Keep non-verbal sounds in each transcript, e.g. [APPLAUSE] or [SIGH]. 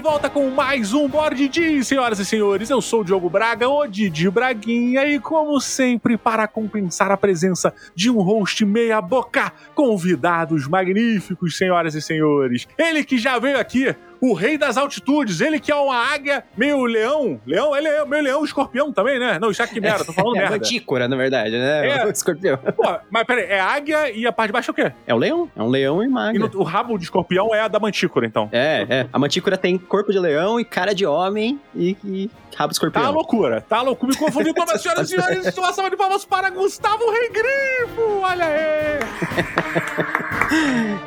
De volta com mais um Board D, senhoras e senhores. Eu sou o Diogo Braga, o Didi Braguinha, e como sempre, para compensar a presença de um host meia boca, convidados magníficos, senhoras e senhores. Ele que já veio aqui o rei das altitudes, ele que é uma águia meio leão. Leão, ele é meio leão, escorpião também, né? Não, isso é que merda, tô falando [LAUGHS] É merda. mantícora, na verdade, né? É. O [LAUGHS] escorpião. Pô, mas peraí, é águia e a parte de baixo é o quê? É um leão. É um leão e E maga. no- o rabo de escorpião é a da mantícora, então. É, é. A mantícora tem corpo de leão e cara de homem e, e rabo de Tá escorpião. uma loucura, tá loucura. Me confundiu todas as [LAUGHS] senhoras e senhores. Uma salva de palmas para Gustavo Rei Grifo. Olha aí.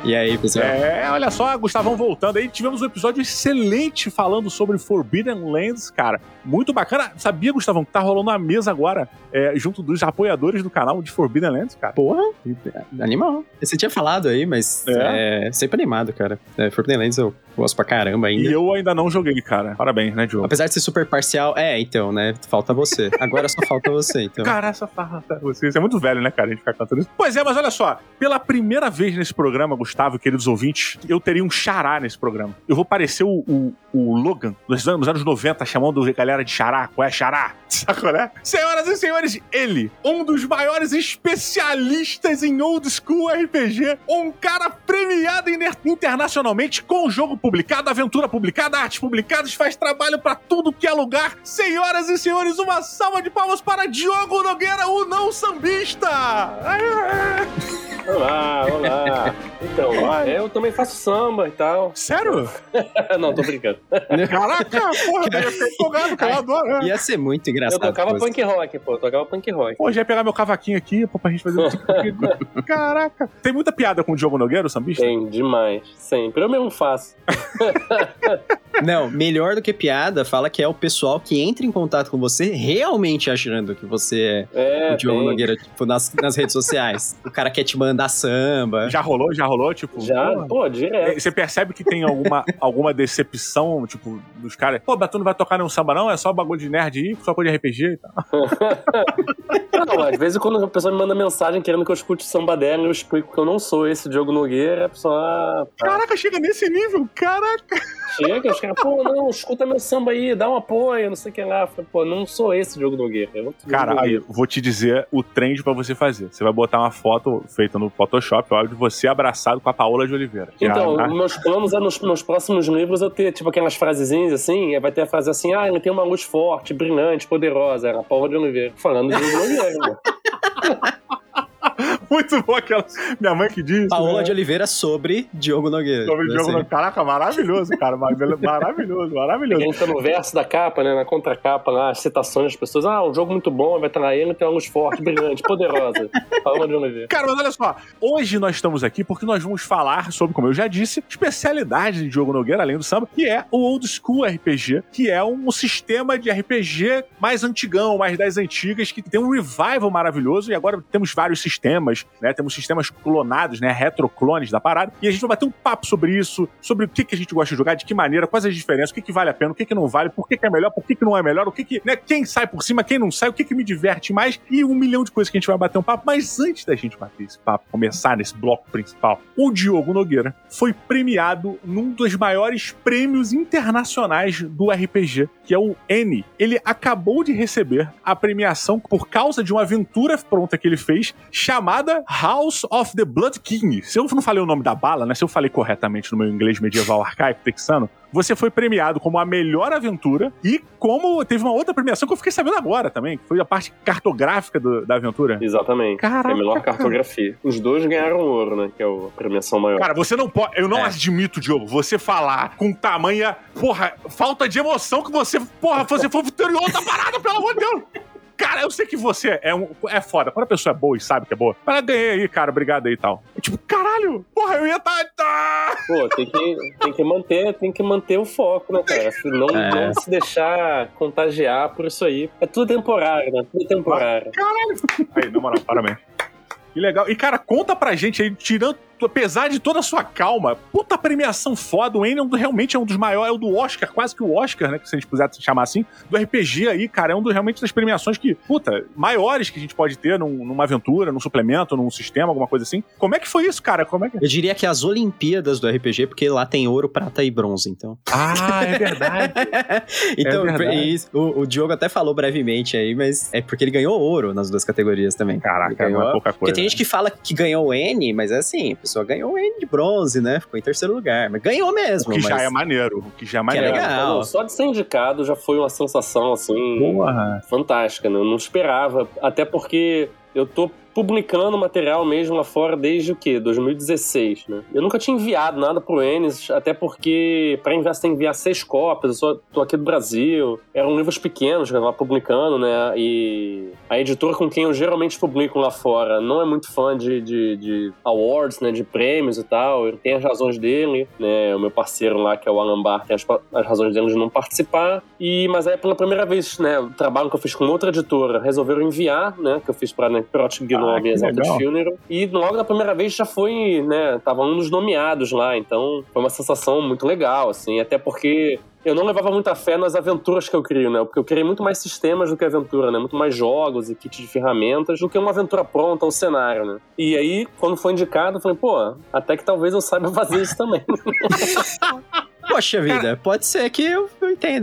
E aí, pessoal? É, olha só, Gustavão voltando aí. Tivemos um episódio excelente falando sobre Forbidden Lands, cara. Muito bacana. Sabia, Gustavão, que tá rolando uma mesa agora é, junto dos apoiadores do canal de Forbidden Lands, cara? Porra, animal. Você tinha falado aí, mas É? é, sempre animado, cara. É, Forbidden Lands eu gosto pra caramba ainda. E eu ainda não joguei, cara. Parabéns, né, Diogo? Apesar de ser super parcial, é, então, né? Falta você. Agora só falta você, então. Cara, essa farra, você, você é muito velho, né, cara? A gente ficar cantando isso. Pois é, mas olha só. Pela primeira vez nesse programa, Gustavo, queridos ouvintes, eu teria um xará nesse programa. Eu vou parecer o, o, o Logan dos anos, anos 90, chamando a galera de xará. Qual é xará? [LAUGHS] Saco, né? Senhoras e senhores, ele, um dos maiores especialistas em old school RPG, um cara premiado internacionalmente com o jogo publicado, aventura publicada, artes publicadas, faz trabalho pra tudo que é lugar. Senhoras e senhores, uma salva de palmas para Diogo Nogueira, o não sambista! Olá, olá. Então, Olha. eu também faço samba e tal. Sério? [LAUGHS] Não, tô brincando. Caraca, porra, eu ia ficar empolgado, cara, eu [LAUGHS] adoro. é. Ia ser muito Eu engraçado. tocava se fosse. punk rock, pô. Eu tocava punk rock. Pô, já ia pegar meu cavaquinho aqui pô, pra gente fazer um tipo [LAUGHS] Caraca. Tem muita piada com o Diogo Nogueira, o sambista? Tem, demais. Sempre. Eu mesmo faço. Não, melhor do que piada, fala que é o pessoal que entra em contato com você realmente achando que você é, É, o Diogo tem. Nogueira, tipo, nas, nas redes sociais. O cara quer te mandar samba. Já rolou, já rolou, tipo. Já, pô, pô, direto. Você percebe que tem alguma, [LAUGHS] alguma decepção, tipo, dos caras. Pô, mas tu não vai tocar nenhum samba, não? É só bagulho de nerd aí, só coisa de RPG e tal. [LAUGHS] Não, às vezes quando a pessoa me manda mensagem querendo que eu escute samba dela, eu explico que eu não sou esse Diogo Nogueira, a pessoa ah, tá. Caraca, chega nesse nível, caraca. chega, os caras, pô, não, escuta meu samba aí, dá um apoio, não sei o que lá. Eu falei, pô, não sou esse Diogo Nogueira. É outro Diogo Cara, aí, vou te dizer o trend pra você fazer. Você vai botar uma foto feita no Photoshop, óbvio, de você abraçado com a Paola de Oliveira. Então, Já- meus planos é nos, nos próximos livros eu ter, tipo, aquelas frasezinhas assim, vai ter a frase assim, ah, ele tem uma luz forte, brilhante, poderosa, era a Paula de Oliveira. Falando de Nogueira, né? [LAUGHS] [LAUGHS] Muito bom aquela. Minha mãe que diz. Paola né? de Oliveira sobre Diogo Nogueira. Sobre Assim. Diogo Nogueira. Caraca, maravilhoso, cara. mar- [LAUGHS] Maravilhoso, maravilhoso. a gente tá no verso da capa, né, na contracapa lá, as citações das pessoas, ah, um jogo muito bom, vai estar lá ele, tem uma luz forte, brilhante, poderosa. [LAUGHS] Paula de Oliveira. Cara, mas olha só, hoje nós estamos aqui porque nós vamos falar sobre, como eu já disse, especialidade de Diogo Nogueira, além do samba, que é o Old School RPG, que é um sistema de RPG mais antigão, mais das antigas, que tem um revival maravilhoso, e agora temos vários sistemas, né? Temos sistemas clonados, né? Retroclones da parada, e a gente vai bater um papo sobre isso, sobre o que, que a gente gosta de jogar, de que maneira, quais as diferenças, o que, que vale a pena, o que, que não vale, por que, que é melhor, por que, que não é melhor, o que, que, né? Quem sai por cima, quem não sai, o que, que me diverte mais, e um milhão de coisas que a gente vai bater um papo. Mas antes da gente bater esse papo, começar nesse bloco principal, o Diogo Nogueira foi premiado num dos maiores prêmios internacionais do RPG, que é o N. Ele acabou de receber a premiação por causa de uma aventura pronta que ele fez chamada House of the Blood King. Se eu não falei o nome da bala, né? Se eu falei corretamente no meu inglês medieval arcaico texano, você foi premiado como a melhor aventura e como teve uma outra premiação que eu fiquei sabendo agora também, que foi a parte cartográfica do- da aventura. Exatamente. Caraca. É a melhor cartografia. Os dois ganharam ouro, né, que é a premiação maior. Cara, você não pode. Eu não É. admito, Diogo, você falar com tamanha, porra, falta de emoção que você, porra, você foi vitorioso da parada, pelo amor de Deus! Cara, eu sei que você é, um, é foda. Quando a pessoa é boa e sabe que é boa, fala, ganhei aí, cara, obrigado aí e tal. Tipo, caralho, porra, eu ia estar. Tá... Pô, tem que, tem que manter, tem que manter o foco, né, cara? Se não, É. não se deixar contagiar por isso aí. É tudo temporário, né? Tudo temporário. Caralho! Aí, na moral, parabéns. Que legal. E, cara, conta pra gente aí, tirando apesar de toda a sua calma, puta premiação foda. O N é realmente é um dos maiores, é o do Oscar, quase que o Oscar, né? Que se a gente puder chamar assim, do RPG aí, cara, é um dos realmente das premiações que, puta, maiores que a gente pode ter num, numa aventura, num suplemento, num sistema, alguma coisa assim. Como é que foi isso, cara? Como é que... Eu diria que as Olimpíadas do RPG, porque lá tem ouro, prata e bronze, então. Ah, é verdade. [LAUGHS] então, É verdade. isso, o, o Diogo até falou brevemente aí, mas é porque ele ganhou ouro nas duas categorias também. Caraca, ganhou, não é pouca Porque coisa. tem gente que fala que ganhou o N, mas é assim, pessoa ganhou o N de bronze, né? Ficou em terceiro lugar. Mas ganhou mesmo. O que já mas- é maneiro. O que já é Que é maneiro. legal. Só de ser indicado já foi uma sensação, assim, Porra. fantástica, né? Eu não esperava. Até porque eu tô publicando material mesmo lá fora desde o quê? 2016, né? Eu nunca tinha enviado nada pro Enes, até porque pra enviar você tem que enviar seis cópias, eu só tô aqui do Brasil. Eram livros pequenos que eu tava publicando, né? E a editora com quem eu geralmente publico lá fora não é muito fã de, de, de awards, né? De prêmios e tal. Ele tem as razões dele, né? O meu parceiro lá, que é o Alan Bar, tem as, as razões dele de não participar. E, mas aí, pela primeira vez, né? O trabalho que eu fiz com outra editora, resolveram enviar, né? Que eu fiz pra Gnome Ah, que e Exalted legal. Funeral. E logo da primeira vez já foi, né? Tava um dos nomeados lá. Então foi uma sensação muito legal, assim. Até porque eu não levava muita fé nas aventuras que eu crio, né? Porque eu criei muito mais sistemas do que aventura, né? Muito mais jogos e kits de ferramentas do que uma aventura pronta, um cenário, né? E aí, quando foi indicado, eu falei, pô, até que talvez eu saiba [LAUGHS] fazer isso também. [LAUGHS] Poxa vida, pode ser que eu,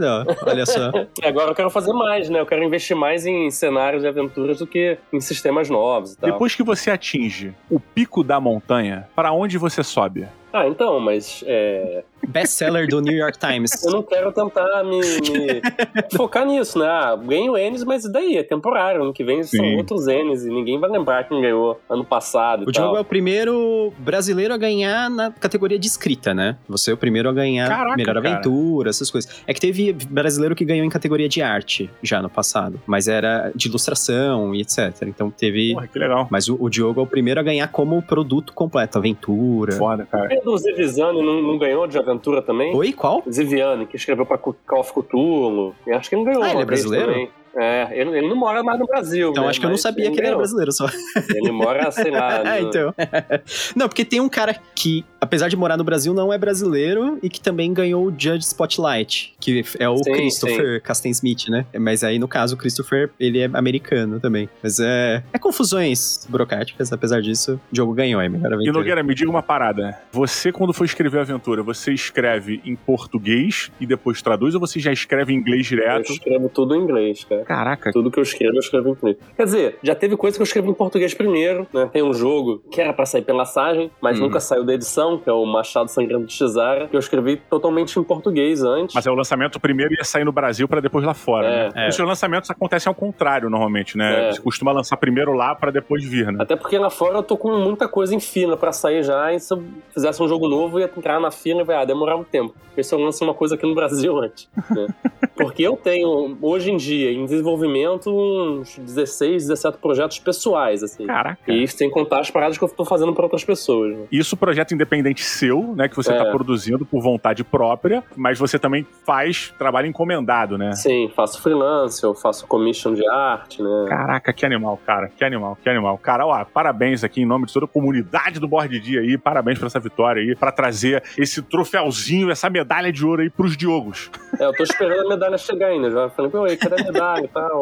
ó. olha só. [LAUGHS] E agora eu quero fazer mais, né? Eu quero investir mais em cenários de aventuras do que em sistemas novos e tal. Depois que você atinge o pico da montanha, pra onde você sobe? Ah, então, mas é, Best-seller do New York Times. eu não quero tentar me, me [LAUGHS] focar nisso, né? Ah, ganho N's, mas e daí? É temporário. Ano que vem são Sim. outros N's e ninguém vai lembrar quem ganhou ano passado O Diogo é o primeiro brasileiro a ganhar na categoria de escrita, né? Você é o primeiro a ganhar Caraca, melhor cara. aventura, essas coisas. É que teve brasileiro que ganhou em categoria de arte já no passado, mas era de ilustração e etc. Então teve. Porra, que legal. Mas o, o Diogo é o primeiro a ganhar como produto completo, aventura. Foda, cara. O Ziviziane não, não ganhou de aventura também? Oi, qual? Ziviane, que escreveu pra Call of Cthulhu. Eu acho que ele ganhou Ah, ele é brasileiro? também. É, ele, ele não mora mais no Brasil. Então né? acho que eu não Mas sabia que ele era brasileiro só. Ele mora, sei lá. [LAUGHS] É, no- então. [LAUGHS] não, porque tem um cara que, apesar de morar no Brasil, não é brasileiro e que também ganhou o Judge Spotlight, que é o Sim, Christopher Casten Smith, né? Mas aí, no caso, o Christopher, ele é americano também. Mas é, é confusões burocráticas, apesar disso, o jogo ganhou, é melhor E aventura. Nogueira, me diga uma parada. Você, quando for escrever a aventura, você escreve em português e depois traduz ou você já escreve em inglês Eu direto? escrevo tudo em inglês, cara. Caraca. Tudo que eu escrevo, eu escrevo em inglês. Quer dizer, já teve coisa que eu escrevi em português primeiro, né? Tem um jogo que era pra sair pela Sagem, mas Hum. nunca saiu da edição, que é o Machado Sangrento de Cesara, que eu escrevi totalmente em português antes. Mas é o lançamento primeiro ia sair no Brasil pra depois lá fora, É. né? É. Os seus lançamentos acontecem ao contrário, normalmente, né? É. Você costuma lançar primeiro lá pra depois vir, né? Até porque lá fora eu tô com muita coisa em fila pra sair já, e se eu fizesse um jogo novo, eu ia entrar na fila e vai ah, demorar um tempo. Porque se eu lanço uma coisa aqui no Brasil [LAUGHS] antes. né? Porque eu tenho, hoje em dia, em desenvolvimento, uns 16, 17 projetos pessoais, assim. Caraca. E sem contar as paradas que eu tô fazendo pra outras pessoas. né? Isso projeto independente seu, né? Que você É. tá produzindo por vontade própria, mas você também faz trabalho encomendado, né? Sim, faço freelance, eu faço commission de arte, né? Caraca, que animal, cara. Que animal, que animal. Cara, ó, parabéns aqui em nome de toda a comunidade do Board Dia aí. Parabéns por essa vitória aí, pra trazer esse troféuzinho, essa medalha de ouro aí pros Diogos. É, eu tô esperando a medalha chegar ainda. Já falei, pô, aí, cadê a medalha e tal?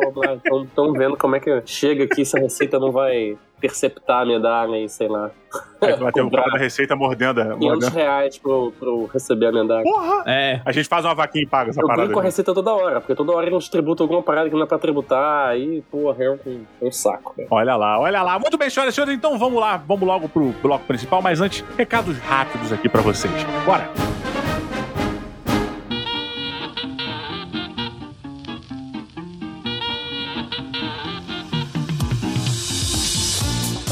Estão vendo como é que chega aqui se a Receita não vai interceptar a medalha e sei lá. Aí vai ter o Comprar cara da Receita mordendo. 500 mordendo. reais pro, pro receber a medalha. Porra! É, A gente faz uma vaquinha e paga essa Eu parada. brigo com a. Receita toda hora, porque toda hora eles tributam alguma parada que não é pra tributar, aí, porra, é um, um saco. cara. Olha lá, olha lá. Muito bem, senhoras e senhores, então vamos lá, vamos logo pro bloco principal, mas antes, recados rápidos aqui pra vocês. Bora!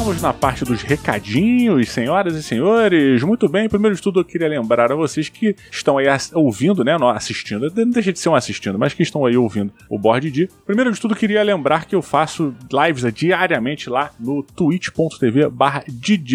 Estamos na parte dos recadinhos, senhoras e senhores. Muito bem, primeiro de tudo eu queria lembrar a vocês que estão aí ouvindo, né? Não assistindo, não deixa de ser um assistindo, mas que estão aí ouvindo o Board D. Primeiro de tudo, queria lembrar que eu faço lives eh, diariamente lá no twitch.tv barra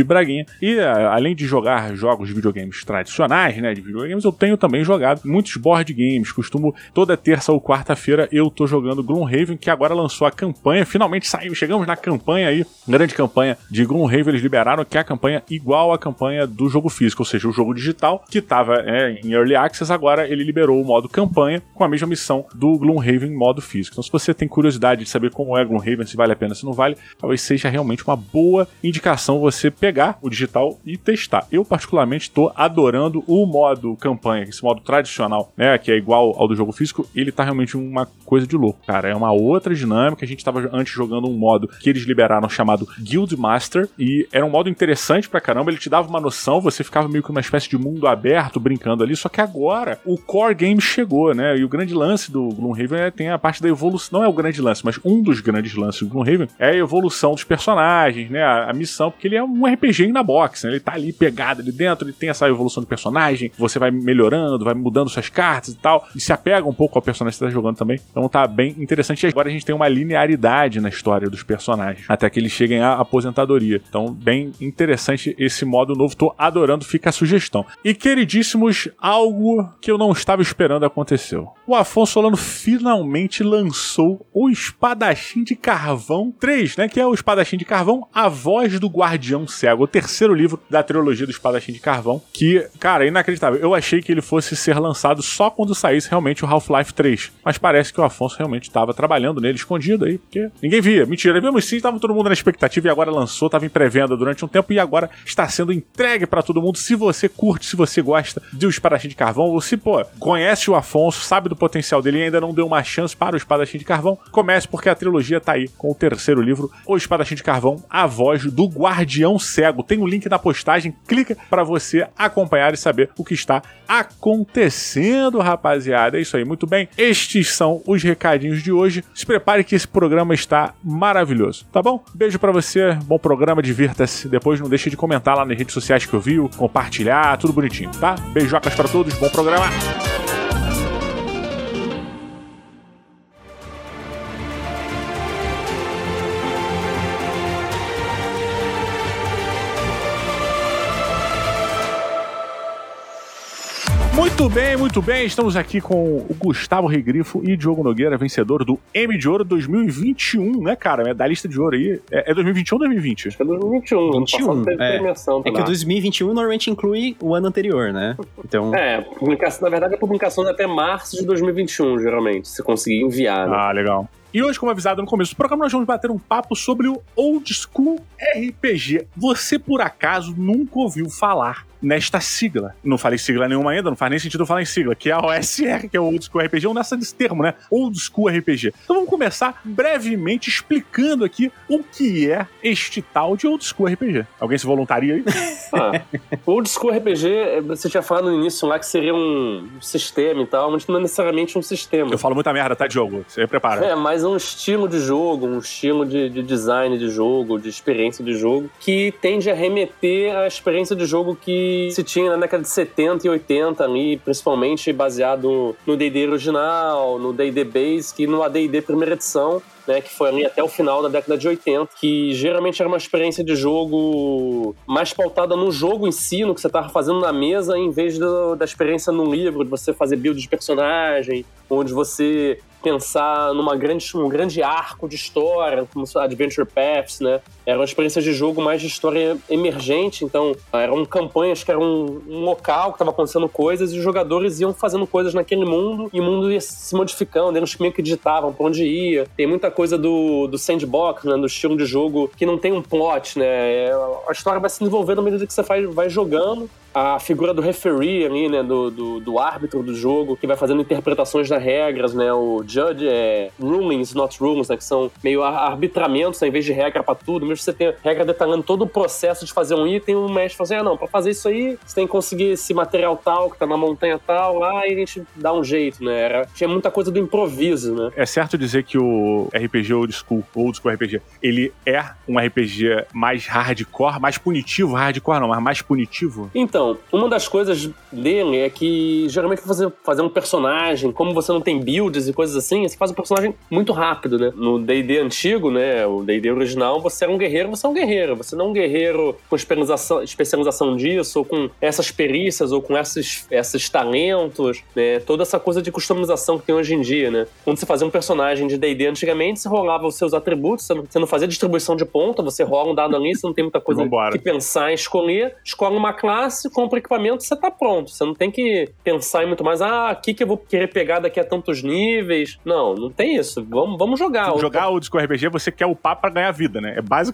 Braguinha. E além de jogar jogos de videogames tradicionais, né? De videogames, eu tenho também jogado muitos board games. Costumo toda terça ou quarta-feira eu tô jogando Gloomhaven, que agora lançou a campanha. Finalmente saiu, chegamos na campanha aí, grande campanha de Gloomhaven eles liberaram que é a campanha igual à campanha do jogo físico, ou seja, o jogo digital que estava é, em Early Access, agora ele liberou o modo campanha com a mesma missão do Gloomhaven modo físico. Então se você tem curiosidade de saber como é Gloomhaven, se vale a pena, se não vale, talvez seja realmente uma boa indicação você pegar o digital e testar. Eu particularmente estou adorando o modo campanha, esse modo tradicional, né, que é igual ao do jogo físico, ele tá realmente uma coisa de louco, cara. É uma outra dinâmica. A gente estava antes jogando um modo que eles liberaram chamado Guild Master e era um modo interessante pra caramba. Ele te dava uma noção, você ficava meio que uma espécie de mundo aberto brincando ali. Só que agora o core game chegou, né? E o grande lance do Gloomhaven é, tem a parte da evolução. Não é o grande lance, mas um dos grandes lances do Gloomhaven é a evolução dos personagens, né? A, a missão, porque ele é um RPG na box, né? Ele tá ali pegado ali dentro, ele tem essa evolução do personagem, você vai melhorando, vai mudando suas cartas e tal, e se apega um pouco ao personagem que você tá jogando também. Então tá bem interessante. E agora a gente tem uma linearidade na história dos personagens, até que eles cheguem à aposentadoria. Então, bem interessante esse modo novo. Tô adorando, fica a sugestão. E queridíssimos, algo que eu não estava esperando aconteceu. O Afonso Solano finalmente lançou o Espadachim de Carvão 3, né? Que é o Espadachim de Carvão, A Voz do Guardião Cego, o terceiro livro da trilogia do Espadachim de Carvão. Que, cara, é inacreditável. Eu achei que ele fosse ser lançado só quando saísse realmente o Half-Life 3. Mas parece que o Afonso realmente estava trabalhando nele escondido aí, porque ninguém via. Mentira, vimos sim, tava todo mundo na expectativa e agora lançou, tava em pré-venda durante um tempo e agora está sendo entregue para todo mundo. Se você curte, se você gosta de O Espadachim de Carvão, você, pô, conhece o Afonso, sabe do potencial dele e ainda não deu uma chance para o Espadachim de Carvão, comece porque a trilogia tá aí com o terceiro livro, O Espadachim de Carvão, A Voz do Guardião Cego. Tem o um link na postagem, clica para você acompanhar e saber o que está acontecendo, rapaziada. É isso aí, muito bem. Estes são os recadinhos de hoje. Se prepare que esse programa está maravilhoso, tá bom? Beijo para você, bom programa, divirta-se. Depois não deixe de comentar lá nas redes sociais que eu vi, compartilhar, tudo bonitinho, tá? Beijocas para todos, bom programa. Muito bem, muito bem. Estamos aqui com o Gustavo Regrifo e Diogo Nogueira, vencedor do M de Ouro 2021, né, cara? É da lista de ouro aí. É, é 2021 ou 2020? Acho que é 2021. 21. É, premiação é que o 2021 normalmente inclui o ano anterior, né? Então... É, publicação, na verdade a publicação é até março de 2021, geralmente, se conseguir enviar. Né? Ah, legal. E hoje, como avisado no começo do programa, nós vamos bater um papo sobre o Old School RPG. Você, por acaso, nunca ouviu falar nesta sigla. Não falei sigla nenhuma ainda, não faz nem sentido eu falar em sigla, que é a OSR, que é o Old School RPG, ou nessa desse termo, né? Old School RPG. Então vamos começar brevemente explicando aqui o que é este tal de Old School RPG. Alguém se voluntaria aí? [LAUGHS] Ah, Old School RPG, você tinha falado no início lá que seria um sistema e tal, mas não é necessariamente um sistema. Eu falo muita merda, tá, Diogo? Você prepara. É, mas um estilo de jogo, um estilo de, de design de jogo, de experiência de jogo, que tende a remeter à experiência de jogo que se tinha na década de 70 e 80 ali, principalmente baseado no D&D original, no D&D Basic e no AD&D primeira edição, né, que foi ali até o final da década de 80, que geralmente era uma experiência de jogo mais pautada no jogo em si, no que você estava fazendo na mesa, em vez do, da experiência num livro, de você fazer build de personagem, onde você pensar numa grande, um grande arco de história, como Adventure Paths, né? Era uma experiência de jogo mais de história emergente, então eram campanhas que eram um, um local que estava acontecendo coisas e os jogadores iam fazendo coisas naquele mundo e o mundo ia se modificando, eles meio que digitavam pra onde ia. Tem muita coisa do, do sandbox, né? Do estilo de jogo que não tem um plot, né? É, a história vai se desenvolvendo à medida que você vai, vai jogando a figura do referee ali, né, do, do, do, árbitro do jogo, que vai fazendo interpretações das regras, né, o judge é rulings, not rulings, né, que são meio arbitramentos, ao invés de regra para tudo, que você tenha regra detalhando todo o processo de fazer um item, o mestre fala assim, ah, não, pra fazer isso aí, você tem que conseguir esse material tal, que tá na montanha tal, lá, e a gente dá um jeito, né, Era, tinha muita coisa do improviso, né. É certo dizer que o RPG Old School, Old School RPG, ele é um RPG mais hardcore, mais punitivo, hardcore não, mas mais punitivo? Então, então, uma das coisas dele é que geralmente fazer, fazer um personagem, como você não tem builds e coisas assim, você faz um personagem muito rápido, né? No D&D antigo, né, o D&D original, você era um guerreiro, você é um guerreiro. Você não é um guerreiro com especialização, especialização disso, ou com essas perícias, ou com esses, esses talentos, né? Toda essa coisa de customização que tem hoje em dia, né? Quando você fazia um personagem de D&D antigamente, você rolava os seus atributos, você não, você não fazia distribuição de ponta, você rola um dado ali, você não tem muita coisa Vambora. que pensar em escolher, escolhe uma classe, compra equipamento, você tá pronto. Você não tem que pensar em muito mais, ah, o que, que eu vou querer pegar daqui a tantos níveis. Não, não tem isso. Vamos, vamos jogar. Jogar o Disco RPG, você quer upar pra ganhar vida, né? É basicamente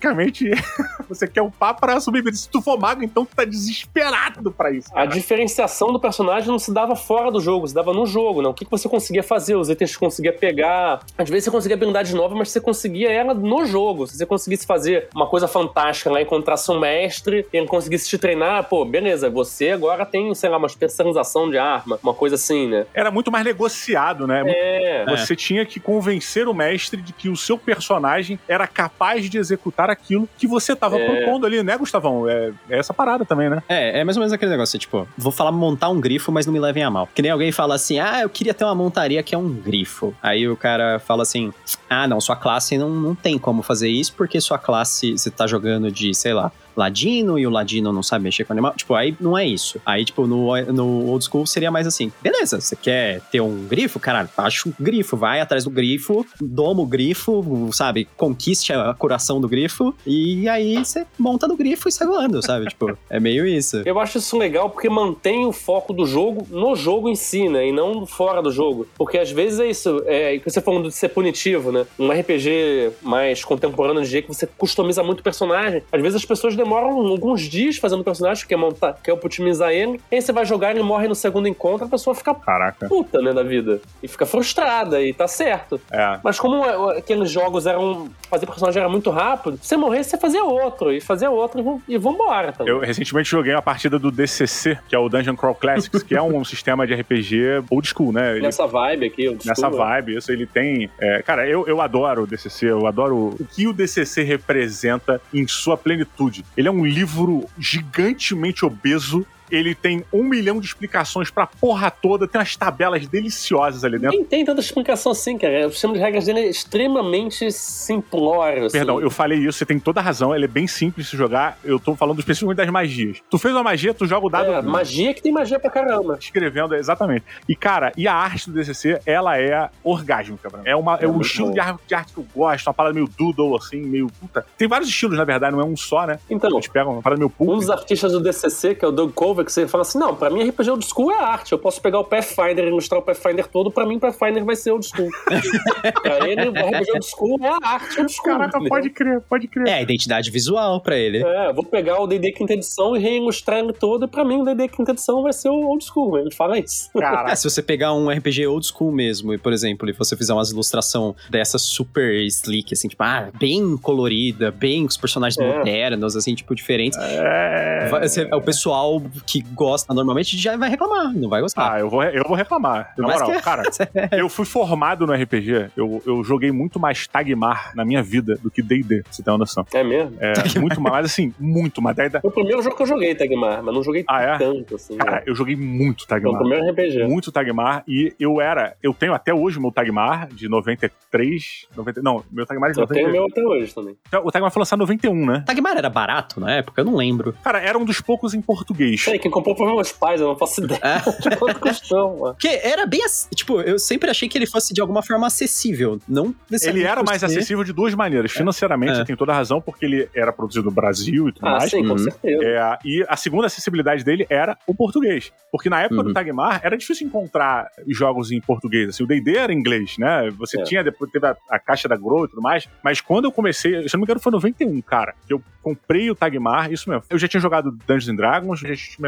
[LAUGHS] você quer upar pra sobreviver. Se tu for mago, então tu tá desesperado pra isso. A cara. diferenciação do personagem não se dava fora do jogo, se dava no jogo, né? O que, que você conseguia fazer, os itens que conseguia pegar. Às vezes você conseguia habilidade nova, mas você conseguia ela no jogo. Se você conseguisse fazer uma coisa fantástica lá, encontrasse um mestre e ele conseguisse te treinar, pô, beleza, você agora tem, sei lá, uma especialização de arma, uma coisa assim, né? Era muito mais negociado, né? É. Você tinha que convencer o mestre de que o seu personagem era capaz de executar aquilo que você tava É. propondo ali, né, Gustavão? É, é essa parada também, né? É, é mais ou menos aquele negócio, tipo, vou falar montar um grifo, mas não me levem a mal. Que nem alguém fala assim, ah, eu queria ter uma montaria que é um grifo. Aí o cara fala assim, ah, não, sua classe não, não tem como fazer isso, porque sua classe, você tá jogando de, sei lá, ladino e o ladino não sabe mexer com animal. Tipo, aí não é isso. Aí, tipo, no, no old school seria mais assim: beleza, você quer ter um grifo? Caralho, acha um grifo, vai atrás do grifo, doma o grifo, sabe? Conquiste a coração do grifo e aí você monta no grifo e sai voando, sabe? tipo, [LAUGHS] é meio isso. Eu acho isso legal porque mantém o foco do jogo no jogo em si, né? E não fora do jogo. Porque às vezes é isso, é, você falando de ser punitivo, né? Um RPG mais contemporâneo de jeito que você customiza muito o personagem. Às vezes as pessoas demoram alguns dias fazendo o personagem, quer montar, quer otimizar ele. Aí você vai jogar, ele morre no segundo encontro, a pessoa fica Caraca. puta, né, da vida. E fica frustrada, e tá certo. É. Mas como é, aqueles jogos eram. Fazer personagem era muito rápido, você morrer, você fazia outro, e fazia outro, e, e vambora também. Eu recentemente joguei uma partida do DCC, que é o Dungeon Crawl Classics, que é um [LAUGHS] sistema de RPG old school, né? Ele- Nessa vibe aqui, eu nessa desculpa. vibe, isso ele tem. é, cara, eu, eu adoro o DCC, eu adoro o que o DCC representa em sua plenitude. Ele é um livro gigantemente obeso. Ele tem um milhão de explicações pra porra toda, tem umas tabelas deliciosas ali dentro. Nem tem tanta explicação assim, cara. O sistema de regras dele é extremamente simplório. Assim. Perdão, eu falei isso, você tem toda a razão, ele é bem simples de jogar. Eu tô falando especificamente das magias. Tu fez uma magia, tu joga o dado. É, magia que tem magia pra caramba. escrevendo, exatamente. E, cara, e a arte do DCC, ela é orgásmica, pra mim. É, uma, é, É um estilo de arte, de arte que eu gosto, uma parada meio doodle, assim, meio puta. Tem vários estilos, na verdade, não é um só, né? Então, Eles pegam uma parada meio um pulp. dos artistas do DCC, que é o Doug Que você fala assim, não, pra mim RPG old school é arte. Eu posso pegar o Pathfinder e ilustrar o Pathfinder todo, pra mim Pathfinder vai ser old school. [LAUGHS] pra ele, o RPG old school é a arte old school. Caraca, pode crer, pode crer. É a identidade visual pra ele. É, vou pegar o D&D quinta edição e reilustrar ele todo, e pra mim o D&D quinta edição vai ser o old school. Ele fala isso. É, Caraca. se você pegar um RPG old school mesmo, e por exemplo, e você fizer umas ilustração dessa super sleek, assim, tipo, ah, bem colorida, bem com os personagens É. modernos, assim, tipo, diferentes. É... Vai- você- o pessoal que gosta normalmente já vai reclamar, não vai gostar. Ah, eu vou, eu vou reclamar. Na Mas moral, que- cara, [LAUGHS] eu fui formado no RPG. Eu, eu joguei muito mais Tagmar na minha vida do que D&D, você ter uma noção. É mesmo? É, muito mais, mas assim, muito mais. Daí- Foi o primeiro jogo que eu joguei, Tagmar, mas não joguei Ah, é? tanto, assim. Cara, né? eu joguei muito Foi o Tagmar. primeiro RPG. muito Tagmar e eu era, eu tenho até hoje o meu Tagmar de 93, 90, não, meu Tagmar é de Eu tenho o 90. meu até hoje também. O Tagmar foi lançado em 91, né? Tagmar era barato na época? Eu não lembro. Cara, era um dos poucos em português. Sei, quem comprou foi meus pais, eu não faço ideia É. [LAUGHS] de quanto custou, mano. Porque era bem. Tipo, eu sempre achei que ele fosse de alguma forma acessível. Não Ele era mais acessível de duas maneiras. Financeiramente, É. você tem toda a razão, porque ele era produzido no Brasil e tudo Ah, mais. sim, com Uhum. certeza. É, e a segunda acessibilidade dele era o português. Porque na época Uhum. do Tagmar era difícil encontrar jogos em português. Assim, o D&D era em inglês, né? Você É. tinha, depois teve a, a caixa da Grow e tudo mais. Mas quando eu comecei, se eu não me engano, foi em 91, cara. Que eu comprei o Tagmar, isso mesmo. Eu já tinha jogado Dungeons and Dragons, já tinha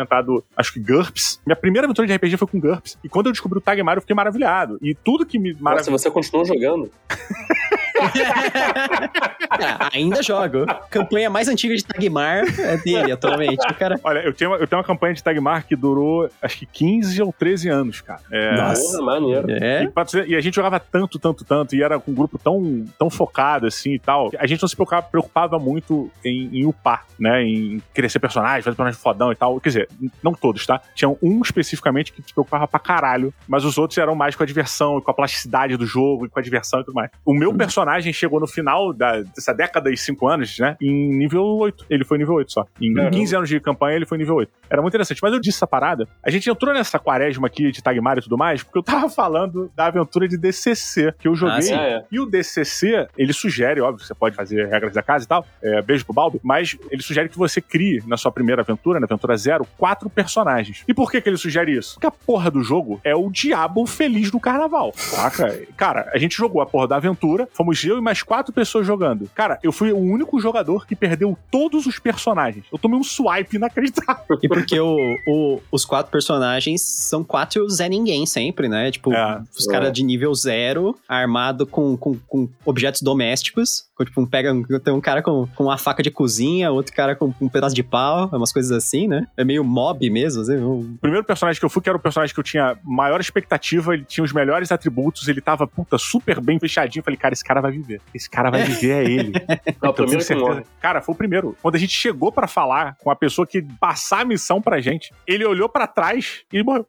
acho que GURPS. Minha primeira aventura de RPG foi com GURPS. E quando eu descobri o Tagmar, eu fiquei maravilhado. E tudo que me Nossa, maravilhou. você continuou jogando? [LAUGHS] [LAUGHS] Ah, ainda jogo. Campanha mais antiga de Tagmar é dele atualmente. Cara. Olha, eu tenho, uma- eu tenho uma campanha de Tagmar que durou, acho que 15 ou 13 anos, cara. É, Nossa. Maneiro. E, É. dizer- e a gente jogava tanto, tanto, tanto, e era com um grupo tão, tão focado assim e tal. A gente não se preocupava, preocupava muito em, em upar, né? Em crescer personagem, fazer personagem fodão e tal. Quer dizer, não todos, tá? Tinha um especificamente que se preocupava pra caralho, mas os outros eram mais com a diversão e com a plasticidade do jogo e com a diversão e tudo mais. O meu personagem personagem chegou no final da, dessa década e 5 anos, né? Em nível 8. Ele foi nível 8 só. Em Caramba. 15 anos de campanha, ele foi nível 8. Era muito interessante. Mas eu disse essa parada. A gente entrou nessa quaresma aqui de Tagmar e tudo mais, porque eu tava [LAUGHS] falando da aventura de DCC, que eu joguei. Ah, é. E o DCC, ele sugere, óbvio, você pode fazer regras da casa e tal, é, beijo pro Balbi, mas ele sugere que você crie, na sua primeira aventura, na aventura zero, quatro personagens. E por que que ele sugere isso? Porque a porra do jogo é o diabo feliz do carnaval, saca? Cara, a gente jogou a porra da aventura, fomos eu e mais quatro pessoas jogando. Cara, eu fui o único jogador que perdeu todos os personagens. Eu tomei um swipe inacreditável. E porque o, o- os quatro personagens são quatro Zé Ninguém sempre, né? Tipo, É. os caras de nível zero, armado com, com, com objetos domésticos. Com, Tipo, um pega, tem um cara com, com uma faca de cozinha, outro cara com um pedaço de pau, umas coisas assim, né? É meio mob mesmo, assim. um- O primeiro personagem que eu fui, que era o personagem que eu tinha maior expectativa, ele tinha os melhores atributos, ele tava, puta, super bem fechadinho. Eu falei, cara, esse cara vai viver. Esse cara vai viver, é ele. [LAUGHS] Não, o Eu tenho primeiro que certeza. morre. Cara, foi o primeiro. Quando a gente chegou pra falar com a pessoa que passar a missão pra gente, ele olhou pra trás e morreu.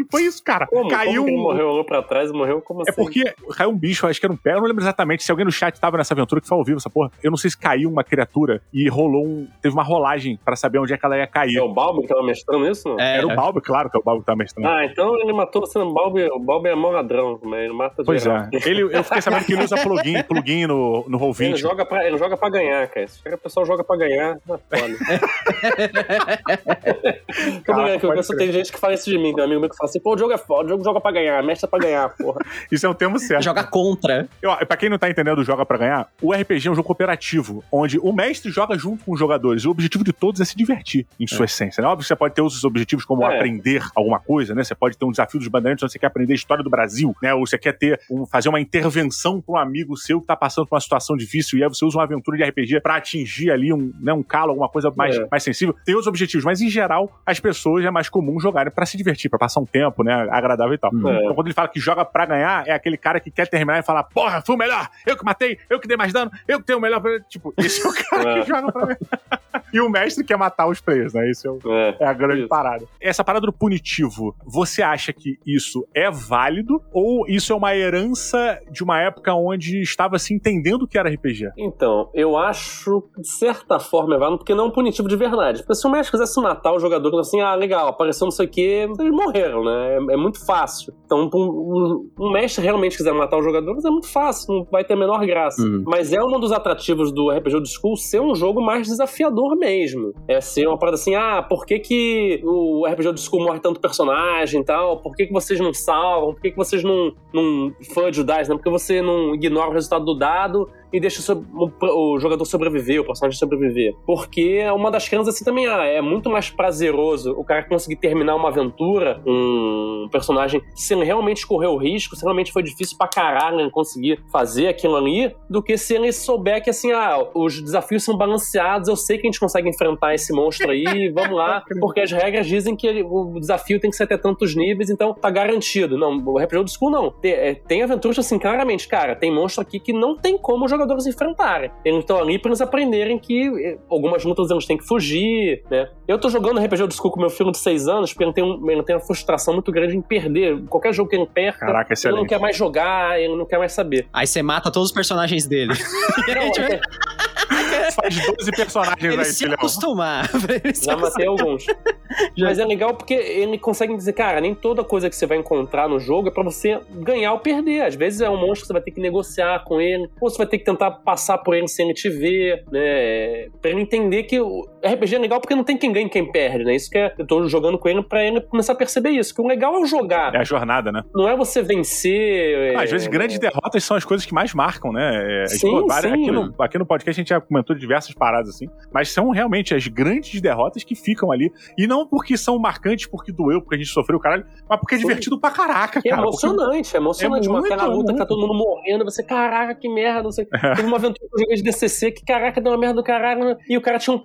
E foi isso, cara. Como? Caiu Como que ele um. morreu, olhou pra trás e morreu? Como É assim? porque caiu um bicho, acho que era um pé, eu não lembro exatamente se alguém no chat tava nessa aventura que foi ao vivo essa porra. Eu não sei se caiu uma criatura e rolou um. Teve uma rolagem pra saber onde é que ela ia cair. É o Balbo que tava mestrando isso? Não? É, Era o Balbo, claro que é o Balbo que tava mestrando. Ah, então ele matou você no Balbo. O Balbo é mó ladrão, mas ele mata Pois geral. é. Ele, eu fiquei sabendo que ele usa plugin, [LAUGHS] plugin no, no Ele Roll20. joga, pra, ele joga pra ganhar, cara. Esse cara, o pessoal joga pra ganhar, não [LAUGHS] é foda. Tô brincando, que eu pode penso, tem gente que fala isso de mim, tem um amigo meu que fala assim, pô, o jogo é foda, o jogo joga pra ganhar, mestre é pra ganhar, porra. [LAUGHS] Isso é um termo certo. Joga contra. Eu, pra quem não tá entendendo o Joga Pra Ganhar, o RPG é um jogo cooperativo, onde o mestre joga junto com os jogadores. E o objetivo de todos é se divertir, em sua essência. Né? Óbvio que você pode ter outros objetivos, como É. aprender alguma coisa, né? Você pode ter um desafio dos bandeirantes onde você quer aprender a história do Brasil, né? Ou você quer ter um, fazer uma intervenção pra um amigo seu que tá passando por uma situação difícil e aí você usa uma aventura de RPG pra atingir ali um, né, um calo, alguma coisa mais, É. mais sensível. Tem outros objetivos, mas em geral, as pessoas é mais comum jogarem pra se divertir, pra passar um tempo, né? Agradável e tal. É. Então, quando ele fala que joga pra ganhar, é aquele cara que quer terminar e falar: Porra, fui o melhor, eu que matei, eu que dei mais dano, eu que tenho o melhor. Tipo, esse é o [LAUGHS] cara É. que joga pra ganhar. e o mestre quer matar os players, né? Esse é, o- É. é a grande Isso. parada. Essa parada do punitivo, você acha que isso é válido ou isso é uma herança de uma época onde estava se entendendo o que era RPG? Então, eu acho, de certa forma, é válido, porque não é um punitivo de verdade. Porque se o mestre quisesse matar os jogadores assim, ah, legal, apareceu não sei o quê, eles morreram, né? É, é muito fácil. Então, um, um, mestre realmente quiser matar os jogadores, é muito fácil, não vai ter a menor graça. Uhum. Mas é um dos atrativos do RPG Old School ser um jogo mais desafiador mesmo. É ser uma parada assim, ah, por que, que o RPG Old School morre tanto personagem e tal? Por que, que vocês não salvam? Por que, que vocês não, não fudge o dice? Né? Por que você não ignora o resultado do dado e deixa o, o- o jogador sobreviver, o personagem sobreviver. Porque uma das crenças assim também ah, é muito mais prazeroso o cara conseguir terminar uma aventura, um personagem, se ele realmente correu risco, se realmente foi difícil pra caralho conseguir fazer aquilo ali, do que se ele souber que assim, ah, os desafios são balanceados, eu sei que a gente consegue enfrentar esse monstro aí, [LAUGHS] vamos lá, porque as regras dizem que ele- o desafio tem que ser até tantos níveis, então tá garantido. Não, o RPG Old School não. Tem, é, tem aventuras assim, claramente, cara, tem monstro aqui que não tem como os jogadores enfrentarem. Eles estão ali pra eles aprenderem que eh, algumas lutas eles têm que fugir, né? Eu tô jogando RPG Old School com meu filho de 6 anos, porque ele tem, um, ele tem uma frustração muito grande em perder. Qualquer jogo que ele perca, Caraca, ele não quer mais jogar, ele não quer mais saber. Aí você mata todos os personagens dele. [LAUGHS] [LAUGHS] Não, é, [LAUGHS] Faz 12 personagens Ele aí, se filhão. acostumar. [LAUGHS] Ele se já matei alguns. Mas é legal porque ele consegue dizer, cara, nem toda coisa que você vai encontrar no jogo é pra você ganhar ou perder. Às vezes é um monstro que você vai ter que negociar com ele, ou você vai ter que tentar passar por ele sem ele te ver, né? Pra ele entender que o RPG é legal porque não tem quem ganha e quem perde, né? Isso que é, eu tô jogando com ele pra ele começar a perceber isso. Que o legal é o jogar, É a jornada, né? não é você vencer. Ah, é, Às vezes grandes derrotas são as coisas que mais marcam, né? É, Sim, tipo, várias- sim. Aqui, no, aqui no podcast a gente já comentou diversas paradas assim, mas são realmente as grandes derrotas que ficam ali. E não porque são marcantes, porque doeu, porque a gente sofreu, caralho, mas porque é Sim. divertido pra caraca, é cara. porque- emocionante, é emocionante. É muito, aquela luta que tá todo mundo morrendo, você, caraca, que merda, não sei. [LAUGHS] Teve uma aventura que eu joguei de DCC que, caraca, deu uma merda do caralho, e o cara tinha um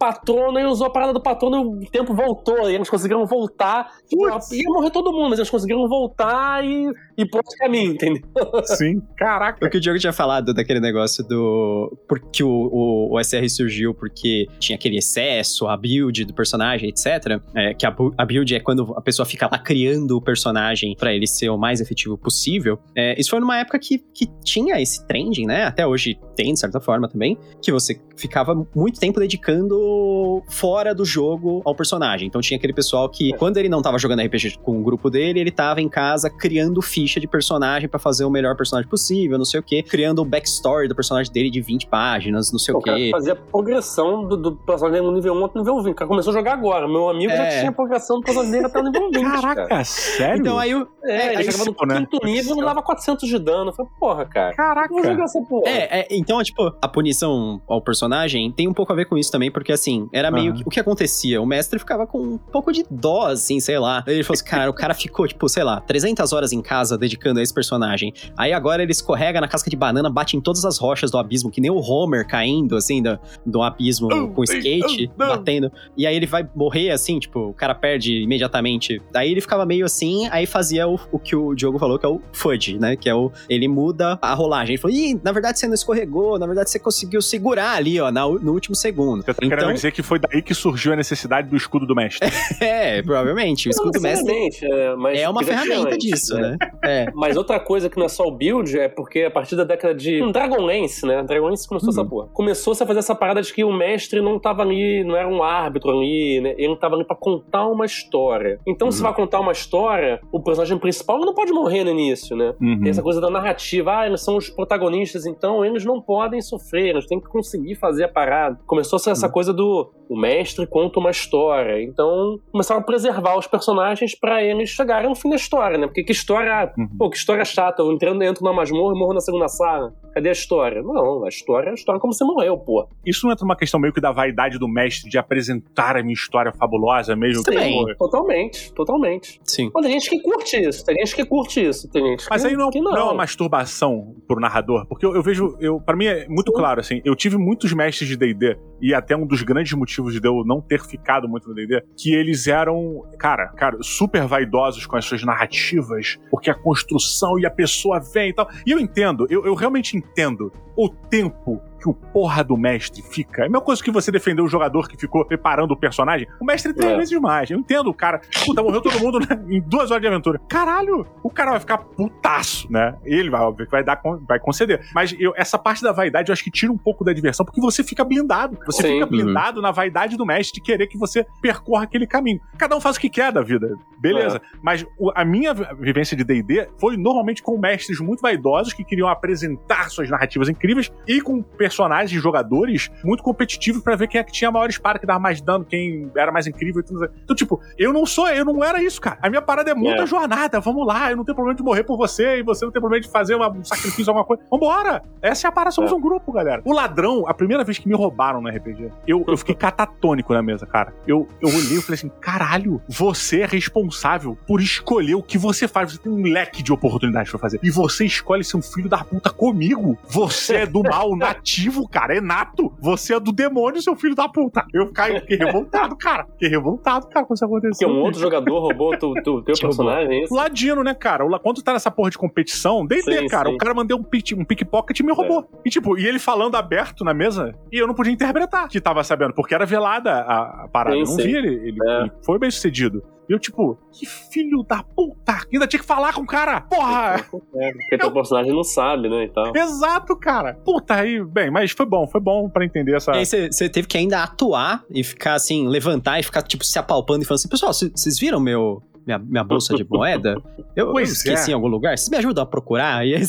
patrono e usou a parada do patrono e o tempo voltou, e eles conseguiram voltar. Tipo, Putz. ia morrer todo mundo, mas eles conseguiram voltar e, e pro outro caminho, entendeu? [LAUGHS] Sim, caraca. O que o Diogo tinha falado daquele negócio do. Porque o, o, o BSR surgiu porque tinha aquele excesso, a build do personagem, etc. É, que a, a, build é quando a pessoa fica lá criando o personagem para ele ser o mais efetivo possível. É, isso foi numa época que, que tinha esse trending, né? Até hoje tem, de certa forma, também, que você ficava muito tempo dedicando fora do jogo ao personagem. Então tinha aquele pessoal que, é. quando ele não tava jogando RPG com o grupo dele, ele tava em casa criando ficha de personagem para fazer o melhor personagem possível, não sei o quê, criando o backstory do personagem dele de 20 páginas, não sei o, o quê. fazia progressão do, do personagem do nível 1 até nível 20. O cara começou a jogar agora. Meu amigo é. já tinha progressão do personagem dele até o nível 20. Caraca, cara. sério? Então aí o. É, é ele jogava no né? quinto nível e dava 400 de dano. Eu falei, porra, cara. Caraca. Vou jogar essa porra. É, é, então, tipo, a punição ao personagem tem um pouco a ver com isso também, porque assim, era meio uhum. que, o que acontecia. O mestre ficava com um pouco de dó, assim, sei lá. Ele falou assim, cara, o cara ficou, tipo, sei lá, 300 horas em casa dedicando a esse personagem. Aí agora ele escorrega na casca de banana, bate em todas as rochas do abismo, que nem o Homer caindo, assim, do, do abismo oh, com skate, oh, batendo. E aí ele vai morrer, assim, tipo, o cara perde imediatamente. Aí ele ficava meio assim, aí fazia o, o que o Diogo falou, que é o fudge, né? Que é o. Ele muda a rolagem. Ele falou, ih, na verdade você não escorregou, na verdade você conseguiu segurar ali, ó, na, no último segundo. Você tá então... querendo dizer que foi daí que surgiu a necessidade do escudo do mestre. [LAUGHS] é, provavelmente. O escudo do mestre é, é uma ferramenta disso, né? né? [LAUGHS] É. Mas outra coisa que não é só o build, é porque a partir da década de um Dragonlance, né? Dragonlance começou uhum. essa porra. Começou-se a fazer essa parada de que o mestre não tava ali, não era um árbitro ali, né? Ele não tava ali pra contar uma história. Então, uhum. se vai contar uma história, o personagem principal não pode morrer no início, né? Uhum. Tem essa coisa da narrativa. Ah, eles são os protagonistas, então eles não podem sofrer, eles têm que conseguir fazer a parada. Começou a ser essa uhum. coisa do o mestre conta uma história. Então, começaram a preservar os personagens para eles chegarem no fim da história, né? Porque que história. Uhum. Pô, que história chata. Eu entrando, entro na masmorra e morro na segunda sala. Cadê a história? Não, a história é a história como você morreu, pô. Isso não entra numa questão meio que da vaidade do mestre de apresentar a minha história fabulosa mesmo? Sim, totalmente, totalmente. Sim. Pô, tem gente que curte isso, tem gente que curte isso, tem gente Mas que, aí não, que não. não é uma masturbação pro narrador, porque eu, eu vejo, eu, para mim é muito Sim. claro, assim, eu tive muitos mestres de D&D, e até um dos grandes motivos de eu não ter ficado muito no D&D, que eles eram, cara, cara, super vaidosos com as suas narrativas, porque a construção e a pessoa vem e tal. E eu entendo, eu, eu realmente entendo o tempo que o porra do mestre fica. É a mesma coisa que você defendeu o jogador que ficou preparando o personagem. O mestre três é. vezes mais. Eu entendo, o cara. Puta, morreu todo mundo né, em duas horas de aventura. Caralho, o cara vai ficar putaço, né? Ele vai, vai, dar, vai conceder. Mas eu, essa parte da vaidade eu acho que tira um pouco da diversão, porque você fica blindado. Você Sim. fica blindado uhum. na vaidade do mestre de querer que você percorra aquele caminho. Cada um faz o que quer da vida. Beleza. É. Mas o, a minha vivência de DD foi normalmente com mestres muito vaidosos que queriam apresentar suas narrativas incríveis e com personagens e jogadores muito competitivos para ver quem é que tinha a maior espada, que dava mais dano, quem era mais incrível e tudo. Então, tipo, eu não sou, eu não era isso, cara. A minha parada é muita é. jornada. Vamos lá, eu não tenho problema de morrer por você e você não tem problema de fazer uma, um sacrifício, alguma coisa. Vambora! Essa é a parada, somos é. um grupo, galera. O ladrão, a primeira vez que me roubaram no RPG, eu, eu fiquei catatônico na mesa, cara. Eu, eu olhei e falei assim: caralho, você é responsável por escolher o que você faz. Você tem um leque de oportunidades pra fazer. E você escolhe ser um filho da puta comigo. Você é do [LAUGHS] mal nativo, cara. É nato. Você é do demônio, seu filho da puta. Eu fiquei revoltado, cara. Fiquei revoltado, cara, quando isso aconteceu. Porque um outro jogador roubou tu, tu, teu personagem, é isso? Ladino, né, cara? Quando tu tá nessa porra de competição, D&D, cara. Sim. O cara mandou um, pick, um pickpocket e me roubou. É. E tipo, e ele falando aberto na mesa, e eu não podia interpretar que tava sabendo, porque era velada a, a parada. Sim, eu não sim. vi ele. Ele, é. ele foi bem sucedido. E eu, tipo, que filho da puta! Ainda tinha que falar com o cara! Porra! É, porque teu personagem não sabe, né? E tal. Exato, cara! Puta, aí, bem, mas foi bom, foi bom para entender essa. E aí você teve que ainda atuar e ficar assim, levantar e ficar, tipo, se apalpando e falando assim: pessoal, vocês viram meu, minha, minha bolsa de [LAUGHS] moeda. Eu, eu esqueci é. em algum lugar. Vocês me ajudam a procurar? E aí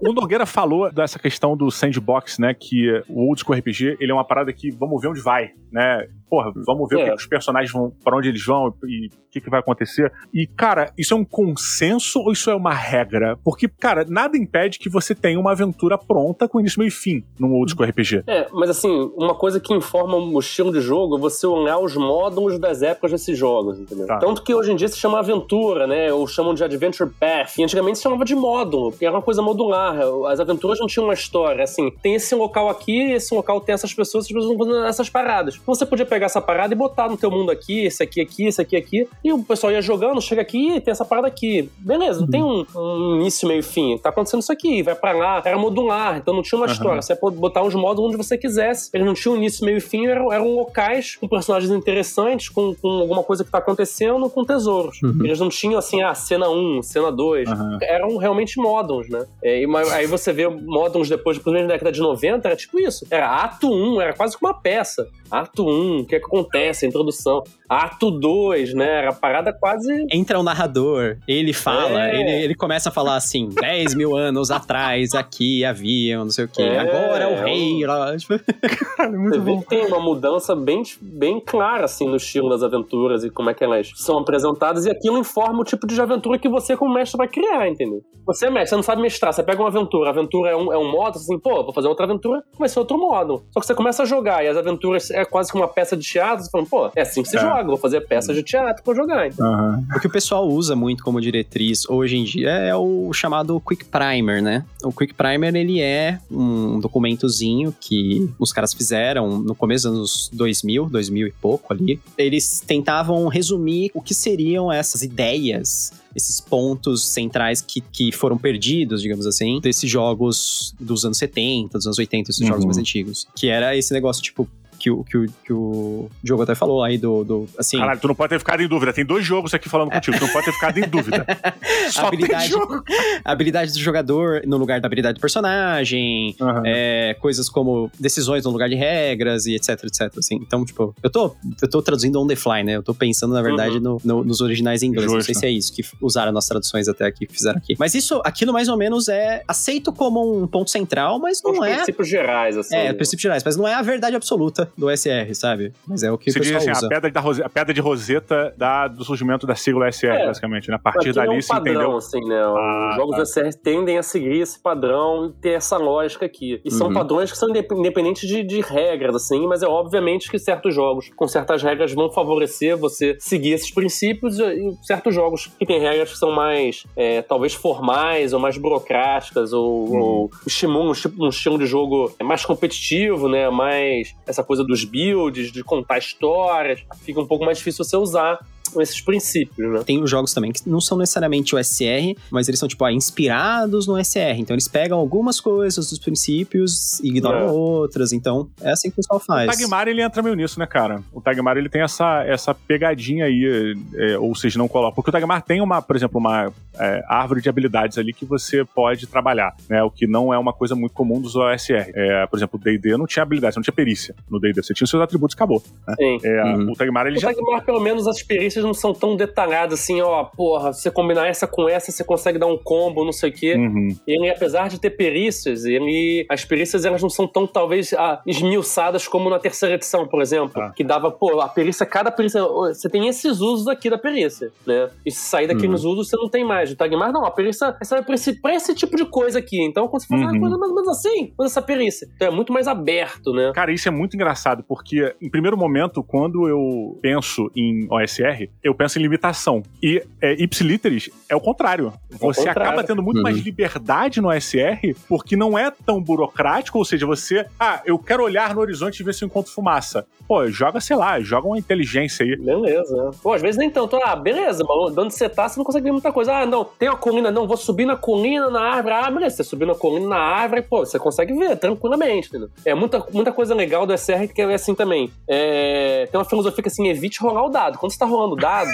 o Nogueira falou dessa questão do sandbox, né? Que o Old School RPG, ele é uma parada que vamos ver onde vai, né? Porra, vamos ver é. o que, que, os personagens vão, para onde eles vão e o que, que vai acontecer. E, cara, isso é um consenso ou isso é uma regra? Porque, cara, nada impede que você tenha uma aventura pronta com início, meio e fim num Old School RPG. É, mas assim, uma coisa que informa o estilo de jogo é você olhar os módulos das épocas desses jogos, entendeu? Tá. Tanto que hoje em dia se chama aventura, né? Ou chamam de Adventure Path. E antigamente se chamava de módulo, porque era uma coisa modular. As aventuras não tinham uma história. Assim, tem esse local aqui, esse local tem essas pessoas, essas pessoas vão fazendo essas paradas. Então você podia pegar pegar essa parada e botar no teu mundo aqui, esse aqui, aqui, esse aqui, aqui. E o pessoal ia jogando, chega aqui e tem essa parada aqui. Beleza, não tem um, um início, meio fim. Tá acontecendo isso aqui, vai pra lá. Era modular, então não tinha uma história. Você pode botar os modos onde você quisesse. Eles não tinham início, meio e fim, eram, eram locais com personagens interessantes, com, com alguma coisa que tá acontecendo, com tesouros. Uhum. Eles não tinham assim, ah, cena 1, cena 2. Aham. Eram realmente moddons, né? É, e, aí você vê moddons depois, principalmente na década de 90, era tipo isso. Era ato 1, era quase que uma peça. Ato 1, o que, é acontece? A introdução. Ato 2, né? Era a parada quase. Entra o narrador, ele fala, É. ele, ele começa a falar assim: [LAUGHS] 10 mil anos atrás, aqui haviam, não sei o quê. É, Agora é o é rei. lá, tipo, [LAUGHS] Você vê que tem uma mudança bem, bem clara, assim, no estilo das aventuras e como é que elas são apresentadas, e aquilo informa o tipo de aventura que você, como mestre, vai criar, entendeu? Você é mestre, você não sabe mestrar, você pega uma aventura, a aventura é um, é um modo, assim, pô, vou fazer outra aventura, vai ser outro modo. Só que você começa a jogar, e as aventuras é quase que uma peça de teatro, você fala, pô, é assim que se É. joga, vou fazer peças de teatro pra jogar, então. Aham. O que o pessoal usa muito como diretriz hoje em dia é o chamado Quick Primer, né? O Quick Primer, ele é um documentozinho que os caras fizeram no começo dos anos 2000, 2000 e pouco ali. Eles tentavam resumir o que seriam essas ideias esses pontos centrais que, que foram perdidos, digamos assim, desses jogos dos anos 70, dos anos 80, esses Uhum. jogos mais antigos. Que era esse negócio, tipo, que o, que o, que o Diogo até falou aí do, do assim... Caralho, tu não pode ter ficado em dúvida. Tem dois jogos aqui falando contigo. Tu não pode ter ficado em dúvida. [LAUGHS] Só habilidade, tem jogo. a habilidade do jogador no lugar da habilidade do personagem, Aham. é, coisas como decisões no lugar de regras e etc, etc. Assim. Então, tipo, eu tô, eu tô traduzindo on the fly, né? Eu tô pensando, na verdade, no- no- nos originais em inglês. Não sei Justo. se é isso que usaram nas traduções até aqui, que fizeram aqui. Mas isso, aquilo mais ou menos é aceito como um ponto central, mas São os não é. princípios gerais, assim. É, né? princípios gerais, mas não é a verdade absoluta do SR, sabe? Mas é o que Você o diz pessoal assim, usa. a pedra, da Rose- a pedra de Roseta da, do surgimento da sigla SR, É. basicamente. Né? A partir Aquilo é dali um se padrão, entendeu. assim, né? Ah, Os jogos tá. do SR tendem a seguir esse padrão e ter essa lógica aqui. E são Uhum. padrões que são indep- independentes de, de regras, assim, mas é obviamente que certos jogos com certas regras vão favorecer você seguir esses princípios e certos jogos que têm regras que são mais, é, talvez, formais ou mais burocráticas ou, Uhum. ou estimulam um, tipo- um estilo de jogo mais competitivo, né? Mais essa coisa dos builds, de contar histórias. Fica um pouco mais difícil você usar esses princípios, né? Tem os jogos também que não são necessariamente o SR, mas eles são, tipo, ah, inspirados no SR. Então eles pegam algumas coisas dos princípios e ignoram É. outras. Então é assim que o pessoal O faz. Tagmar, ele entra meio nisso, né, cara? O Tagmar, ele tem essa, essa pegadinha aí, é, ou seja, não coloca. Porque o Tagmar tem uma, por exemplo, uma é, árvore de habilidades ali que você pode trabalhar, né? O que não é uma coisa muito comum dos OSR. É, por exemplo, o D&D não tinha habilidade, você não tinha perícia no D&D. Você tinha os seus atributos e acabou. Sim. É, Uhum. O Tagmar, ele O já... Tagmar, pelo menos, as experiências não são tão detalhadas assim, ó, porra, você combinar essa com essa, você consegue dar um combo, não sei o quê. Uhum. E ele, apesar de ter perícias, ele, as perícias elas não são tão, talvez, ah, esmiuçadas como na terceira edição, por exemplo. Ah. Que dava, pô, a perícia, cada perícia, você tem esses usos aqui da perícia, né? E se sair daqueles usos, você não tem mais. O Tagmar, não, a perícia essa é pra esse, pra esse tipo de coisa aqui. Então, quando você faz Uhum. uma coisa mais ou menos assim, usa essa perícia. Então é muito mais aberto, né? Cara, isso é muito engraçado, porque, em primeiro momento, quando eu penso em OSR, eu penso em limitação. E é, Ipsiliteris é o contrário. Você contrário. acaba tendo muito Uhum. mais liberdade no OSR, porque não é tão burocrático, ou seja, você, ah, eu quero olhar no horizonte e ver se eu encontro fumaça. Pô, joga, sei lá, joga uma inteligência aí. Beleza. Pô, às vezes nem tanto. Ah, beleza, mas de onde você tá, você não consegue ver muita coisa. Ah, não, tem uma colina, não, vou subir na colina, na árvore. Ah, beleza, você subir na colina, na árvore, pô, você consegue ver tranquilamente, entendeu? É muita, muita coisa legal do SR que é assim também. É, tem uma filosofia que assim, evite rolar o dado. Quando você tá rolando o dado,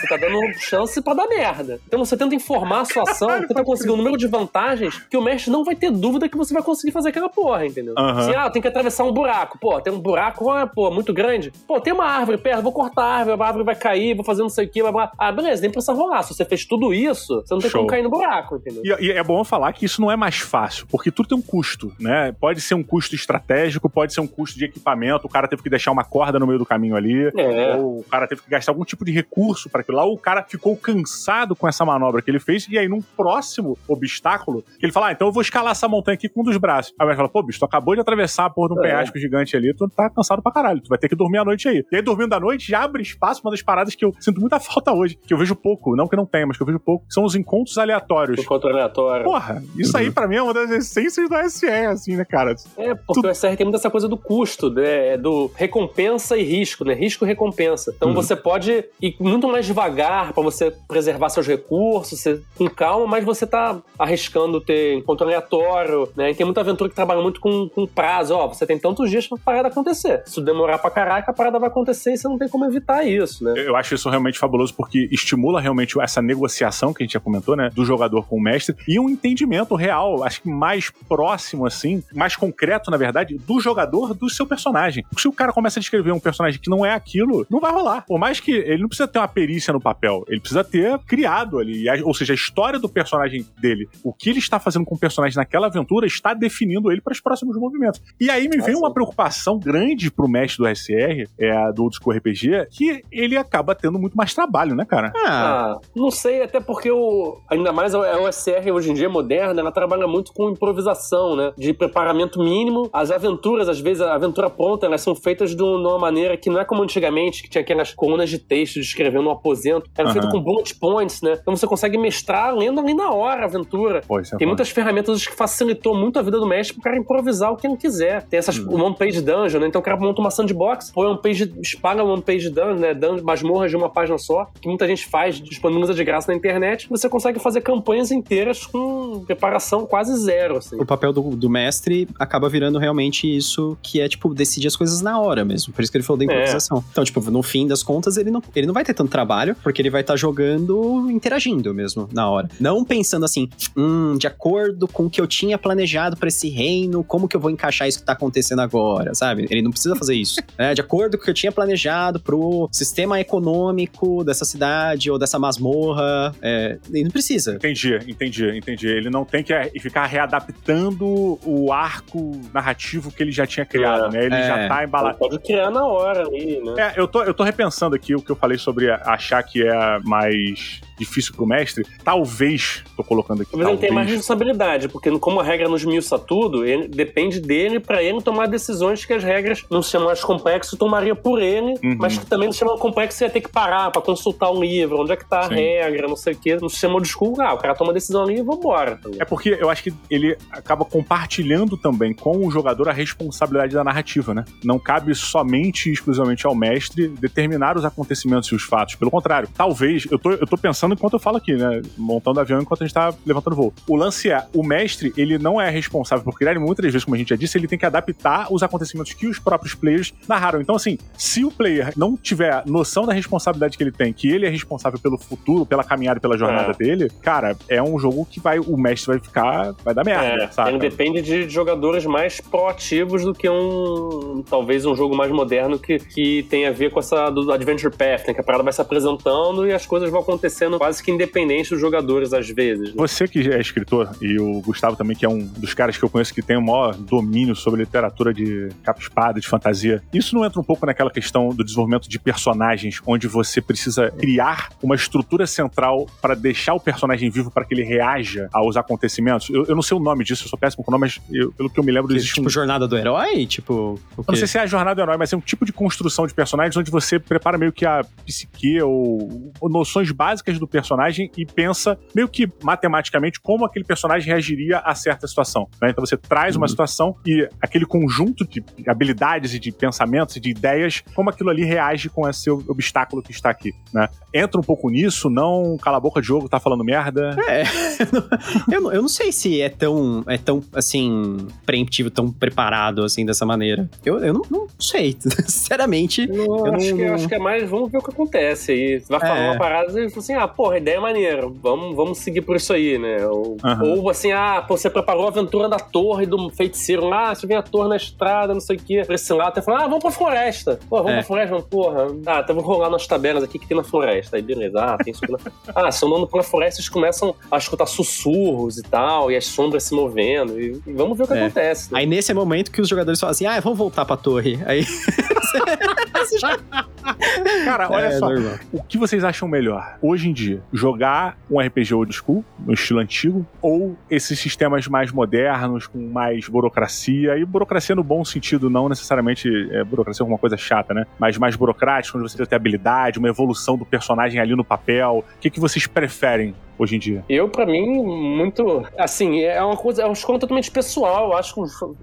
você tá dando chance pra dar merda. Então você tenta informar a sua ação, tenta conseguir um número de vantagens que o mestre não vai ter dúvida que você vai conseguir fazer aquela porra, entendeu? Aham. Se, ah, tem que atravessar um buraco. Pô, tem um buraco, ah, pô, muito grande. Pô, tem uma árvore perto, vou cortar a árvore, a árvore vai cair, vou fazer não sei o que, blá, blá. Ah, beleza, nem precisa rolar. Se você fez tudo isso, você não tem Show. como cair no buraco, entendeu? E, e é bom falar que isso não é mais fácil, porque tudo tem um custo, né? Pode ser um custo estratégico, pode ser um custo de equipamento, o cara teve que deixar uma corda no meio do caminho ali, É. ou o cara teve que gastar algum tipo de recurso para aquilo lá, o cara ficou cansado com essa manobra que ele fez, e aí num próximo obstáculo, ele fala, ah, então eu vou escalar essa montanha aqui com um dos braços. Aí o mestre fala, pô, bicho, tu acabou de atravessar a porra de um É. penhasco gigante ali, tu tá cansado pra caralho, tu vai ter que dormir a noite aí. E aí dormindo à noite já abre espaço, uma das paradas que eu sinto muita [LAUGHS] falta hoje, que eu vejo pouco, não que não tenha, mas que eu vejo pouco, são os encontros aleatórios. Encontro aleatório. Porra, isso aí pra mim é uma das essências do SE, assim, né, cara? É, porque o SR tem muito essa coisa do custo, né? do recompensa e risco, né? Risco e recompensa. Então Uhum. você pode ir muito mais devagar pra você preservar seus recursos, você, com calma, mas você tá arriscando ter encontro aleatório, né? E tem muita aventura que trabalha muito com, com prazo. Ó, você tem tantos dias pra parada acontecer. Se demorar pra caraca, a parada vai acontecer e você não tem como evitar isso, né? Eu acho isso realmente fabuloso porque estimula realmente essa negociação que a gente já comentou, né? Do jogador com o mestre e um entendimento real, acho que mais próximo, assim, mais concreto, na verdade, do jogador do seu personagem. Porque se o cara começa a descrever um personagem que não é aquilo, não vai rolar. Por mais que ele não precisa ter uma perícia no papel, ele precisa ter criado ali, a- ou seja, a história do personagem dele, o que ele está fazendo com o personagem naquela aventura está definindo ele para os próximos movimentos. E aí me Ah, vem uma preocupação grande pro mestre do SR, é, do Old School RPG, que ele acaba tendo muito mais trabalho, né, cara? Ah, não sei, até porque o. Ainda mais a OSR hoje em dia moderna, ela trabalha muito com improvisação, né? De preparamento mínimo. As aventuras, às vezes, a aventura pronta, elas são feitas de de uma maneira que não é como antigamente, que tinha aquelas colunas de texto descrevendo um aposento. Era feito Aham. com bullet points, né? Então você consegue mestrar lendo ali na hora a aventura. Pô, isso é Tem muitas ferramentas que facilitou muito a vida do mestre pro cara improvisar o que ele quiser. Tem essas Uhum. one page dungeon, né? Então o cara monta uma sandbox, põe one page, espalha one page dungeon, né? Dungeon, masmorras de uma página só, que muita gente faz, disponibiliza de graça na internet. Você consegue fazer campanhas inteiras com preparação quase zero, assim. o papel do, do mestre acaba virando realmente isso que é, tipo, decidir as coisas na hora mesmo. Por isso que ele falou da improvisação. Então, tipo, no fim das contas, ele não, ele não vai ter tanto trabalho, porque ele vai estar jogando, interagindo mesmo na hora. Não pensando assim, hum, de acordo com o que eu tinha planejado pra esse reino, como que eu vou encaixar isso que tá acontecendo agora, sabe? Ele não precisa fazer isso. [LAUGHS] né? De acordo com o que eu tinha planejado pro sistema econômico dessa cidade ou dessa masmorra, é, ele não precisa. Entendi, entendi, entendi. Ele não tem que é, ficar readaptando o arco narrativo que ele já tinha criado, É, né? Ele é. já tá embalado. Pode criar na hora ali, né? É, eu tô, eu tô repensando aqui o que eu falei sobre achar que é mais difícil pro mestre. Talvez, tô colocando aqui, Talvez ele tenha mais responsabilidade, porque como a regra nos miuça tudo, ele- depende dele pra ele tomar decisões que as regras não chamam mais complexo tomaria por ele, Uhum. mas que também não chamam complexo e ia ter que parar pra consultar um livro, onde é que tá a Sim. regra, não sei o quê. Não se chama de school, ah, o cara toma a decisão ali e vambora. É porque eu acho que ele acaba compartilhando também com o jogador a responsabilidade da narrativa, né? Não cabe somente e exclusivamente ao mestre determinar os acontecimentos e os fatos. Pelo contrário, talvez, eu tô, eu tô pensando enquanto eu falo aqui, né? Montando avião enquanto a gente tá levantando voo. O lance é, o mestre, ele não é responsável por criar, e muitas vezes, como a gente já disse, ele tem que adaptar os acontecimentos que os próprios players narraram. Então, assim, se o player não tiver noção da responsabilidade que ele tem, que ele é responsável pelo futuro, pela caminhada, pela jornada É. dele, cara, é um jogo que vai, o mestre vai ficar, vai dar merda, É, sabe? ele depende de jogadores mais proativos do que um. talvez um jogo mais moderno que, que tem a ver com essa do Adventure Path, né? Que a parada vai se apresentando e as coisas vão acontecendo quase que independente dos jogadores, às vezes. né? Você que é escritor, e o Gustavo também, que é um dos caras que eu conheço que tem o maior domínio sobre literatura de capa-espada, de fantasia, isso não entra um pouco naquela questão do desenvolvimento de personagens, onde você precisa criar uma estrutura central para deixar o personagem vivo para que ele reaja aos acontecimentos? Eu, eu não sei o nome disso, eu sou péssimo com o nome, mas eu- pelo que eu me lembro, Que, existe tipo, um jornada do herói? Tipo, não sei se é a jornada do herói, mas é um tipo de construção de personagens onde você prepara meio que a psique ou, ou noções básicas do personagem e pensa meio que matematicamente como aquele personagem reagiria a certa situação. né? Então você traz uma Uhum. situação e aquele conjunto de habilidades e de pensamentos e de ideias, como aquilo ali reage com esse obstáculo que está aqui. Né? Entra um pouco nisso, não cala a boca de jogo, tá falando merda. É, [LAUGHS] eu, não- eu não sei se é tão, é tão, assim, preemptivo, tão preparado, assim, dessa maneira. Eu, eu não, não sei, [LAUGHS] sinceramente. Não, Eu acho, não- que, acho que é mais, vamos ver o que acontece aí. Você vai falar É. uma parada e fala assim, ah, porra, ideia é maneira, vamos, vamos seguir por isso aí, né? Ou, Aham. ou assim, ah, pô, você preparou a aventura da torre do feiticeiro lá, você vem a torre na estrada, não sei o quê, pra esse lado, até falar, ah, vamos pra floresta. Pô, vamos É. pra floresta, vamos, porra. Ah, então vou rolar nas tabelas aqui que tem na floresta. Aí beleza, ah, tem isso aqui na [LAUGHS] Ah, se andando pela floresta, eles começam a escutar sussurros e tal, e as sombras se movendo, e, e vamos ver o que É. acontece. né? Aí nesse momento que os jogadores falam assim, ah, vamos voltar pra torre. Aí [LAUGHS] [LAUGHS] Cara, olha É, só. normal. O que vocês acham melhor, hoje em dia? Jogar um RPG old school, no estilo antigo, ou esses sistemas mais modernos, com mais burocracia? E burocracia no bom sentido, não necessariamente é, burocracia como uma coisa chata, né? Mas mais burocrático, onde você tem habilidade, uma evolução do personagem ali no papel. O que, que vocês preferem hoje em dia? Eu, pra mim, muito. Assim, é uma coisa, é uma escolha totalmente pessoal. Eu acho que,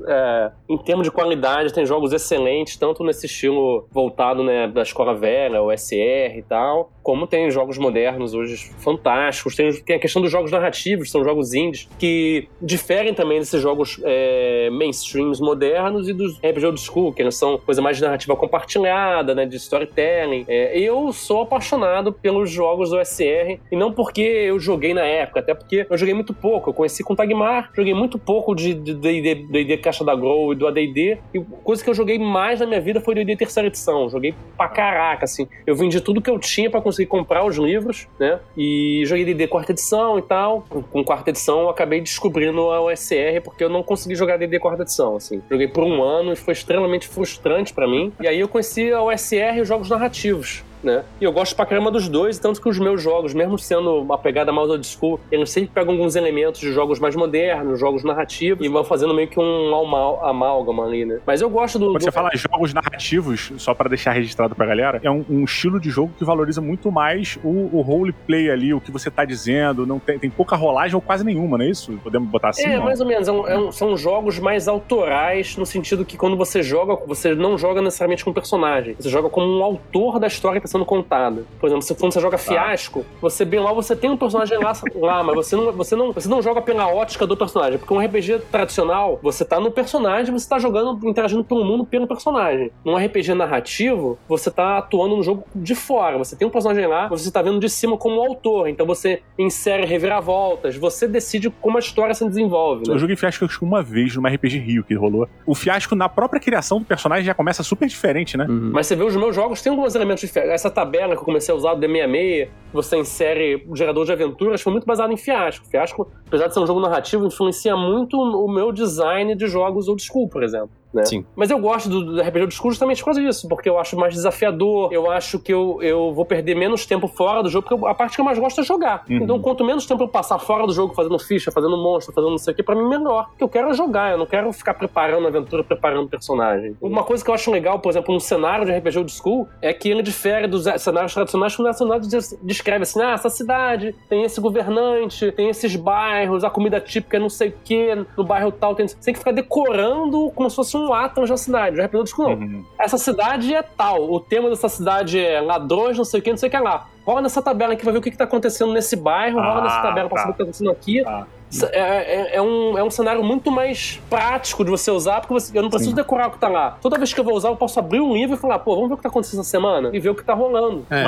é, em termos de qualidade, tem jogos excelentes, tanto nesse estilo voltado né, da escola velha, o SR e tal, como tem jogos modernos hoje fantásticos. Tem, tem a questão dos jogos narrativos, são jogos indies, que diferem também desses jogos é, mainstreams modernos e dos RPG old school, que eles são coisa mais de narrativa compartilhada, né, de storytelling. É, eu sou apaixonado pelos jogos do SR, e não porque eu joguei na época, até porque eu joguei muito pouco. Eu conheci com Tagmar, joguei muito pouco de D&D Caixa da Grow e do AD&D, e coisa que eu joguei mais na minha vida foi D&D terceira edição. Joguei pra caraca, assim. Eu vendi tudo que eu tinha pra conseguir comprar os livros, né? E joguei D&D quarta edição e tal. Com quarta edição eu acabei descobrindo a OSR porque eu não consegui jogar D&D quarta edição, assim. Joguei por um ano e foi extremamente frustrante pra mim. E aí eu conheci a OSR e os jogos narrativos né? E eu gosto pra caramba dos dois, tanto que os meus jogos, mesmo sendo uma pegada mais old school, eles sempre pegam alguns elementos de jogos mais modernos, jogos narrativos, e vão fazendo meio que um amal- amálgama ali, né? Mas eu gosto do. Quando do- você fala jogos narrativos, só pra deixar registrado pra galera, é um, um estilo de jogo que valoriza muito mais o, o roleplay ali, o que você tá dizendo, não tem, tem pouca rolagem ou quase nenhuma, não é isso? Podemos botar assim? É, não? mais ou menos. É um- é um- são jogos mais autorais, no sentido que quando você joga, você não joga necessariamente com o personagem. Você joga como um autor da história que está sendo contada. Por exemplo, se- quando você joga Fiasco, você bem lá, você tem um personagem lá, [LAUGHS] lá mas você não, você, não, você não joga pela ótica do personagem. Porque um RPG tradicional, você tá no personagem, você tá jogando, interagindo pelo mundo pelo personagem. Num RPG narrativo, você tá atuando no jogo de fora. Você tem um personagem lá, você tá vendo de cima como autor. Então você insere reviravoltas, você decide como a história se desenvolve. né? Eu joguei Fiasco acho que uma vez numa RPG Rio que rolou. O Fiasco, na própria criação do personagem, já começa super diferente, né? Uhum. Mas você vê os meus jogos, tem alguns elementos diferentes. Essa tabela que eu comecei a usar do D66, você insere o gerador de aventuras, foi muito baseado em Fiasco. Fiasco, apesar de ser um jogo narrativo, influencia muito o meu design de jogos old school, por exemplo. Né? Sim. Mas eu gosto do, do RPG school justamente por causa disso, porque eu acho mais desafiador, eu acho que eu, eu vou perder menos tempo fora do jogo, porque eu- a parte que eu mais gosto é jogar. Uhum. Então, quanto menos tempo eu passar fora do jogo fazendo ficha, fazendo monstro, fazendo não sei o que, pra mim melhor. Porque eu quero jogar, eu não quero ficar preparando aventura, preparando personagem. Uma coisa que eu acho legal, por exemplo, um cenário de RPG old school, é que ele difere dos cenários tradicionais, quando o cenário descreve assim, ah, essa cidade tem esse governante, tem esses bairros, a comida típica é não sei o que, no bairro tal tem... Você tem que ficar decorando como se fosse um Atlas da cidade. O RPG old school não Uhum. essa cidade é tal, o tema dessa cidade é ladrões, não sei o que, não sei o que lá. Rola nessa tabela aqui, vai ver o que, que tá acontecendo nesse bairro, rola Ah, nessa tabela pra tá. saber o que tá acontecendo aqui. Tá. É, é- é um, é um cenário muito mais prático de você usar, porque você- eu não preciso Sim. decorar o que tá lá. Toda vez que eu vou usar, eu posso abrir um livro e falar, pô, vamos ver o que tá acontecendo essa semana e ver o que tá rolando. É.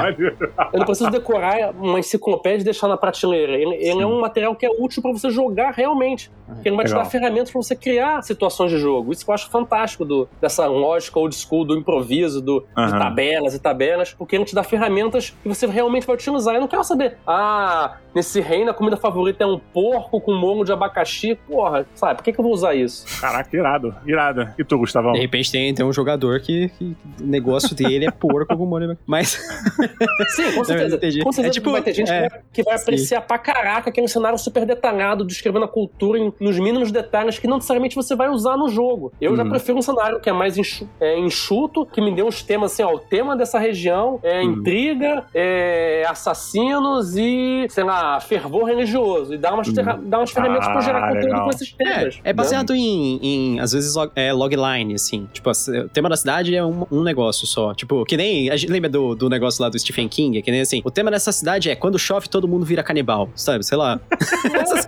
Eu não preciso decorar uma enciclopédia e deixar na prateleira. Ele, ele é um material que é útil pra você jogar realmente. Porque ele vai te Legal. dar ferramentas pra você criar situações de jogo. Isso que eu acho fantástico do, dessa lógica old school, do improviso, do, de Aham. tabelas e tabelas, porque ele te dá ferramentas que você realmente vai utilizar. Eu não quero saber, ah, nesse reino a comida favorita é um porco com molho de abacaxi. Porra, sabe, por que, que eu vou usar isso? Caraca, irado, irado. E tu, Gustavão? De repente tem, tem um jogador que, que o negócio dele é porco com molho. Mas. [LAUGHS] Sim, com certeza. entendi. Com certeza É tipo, vai ter gente é, que vai, que vai sim. apreciar pra caraca, que é um cenário super detalhado, descrevendo a cultura em- nos mínimos detalhes que não necessariamente você vai usar no jogo. Eu já Uhum. prefiro um cenário que é mais enxu- é, enxuto, que me dê uns temas assim, ó, o tema dessa região é Uhum. intriga, é assassinos e, sei lá, fervor religioso. E dá umas, terra- dá umas ferramentas pra eu gerar Ah, conteúdo legal. com esses temas. É, é baseado em, em, às vezes, log, é, logline, assim. Tipo, o tema da cidade é um, um negócio só. Tipo, que nem. A gente lembra do, do negócio lá do Stephen King? Que nem assim. O tema dessa cidade é quando chove todo mundo vira canibal, sabe? Sei lá. [LAUGHS] Essas- essa